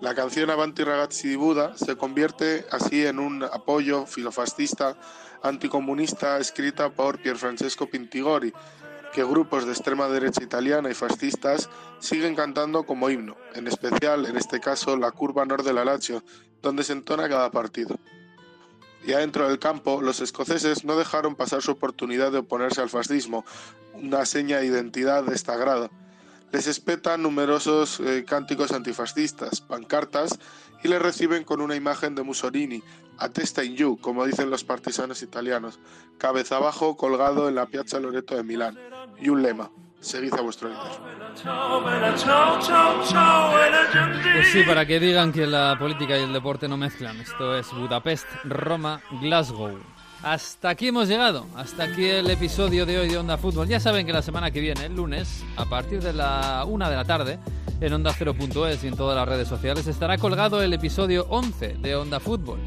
[SPEAKER 13] La canción Avanti ragazzi di Buda se convierte así en un apoyo filofascista anticomunista escrita por Pierfrancesco Pintigori, que grupos de extrema derecha italiana y fascistas siguen cantando como himno, en especial en este caso la curva norte de la Lazio, donde se entona cada partido. Ya dentro del campo, los escoceses no dejaron pasar su oportunidad de oponerse al fascismo, una seña de identidad de esta grado les espetan numerosos eh, cánticos antifascistas, pancartas y le reciben con una imagen de Mussolini, a testa in you, como dicen los partisanos italianos, cabeza abajo colgado en la Piazza Loreto de Milán, y un lema, seguid a vuestro líder.
[SPEAKER 2] Pues sí, para que digan que la política y el deporte no mezclan. Esto es Budapest, Roma, Glasgow. Hasta aquí hemos llegado, hasta aquí el episodio de hoy de Onda Fútbol. Ya saben que la semana que viene, el lunes, a partir de la una de la tarde, en Onda 0.es y en todas las redes sociales, estará colgado el episodio 11 de Onda Fútbol.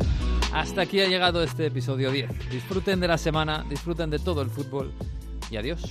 [SPEAKER 2] Hasta aquí ha llegado este episodio 10. Disfruten de la semana, disfruten de todo el fútbol y adiós.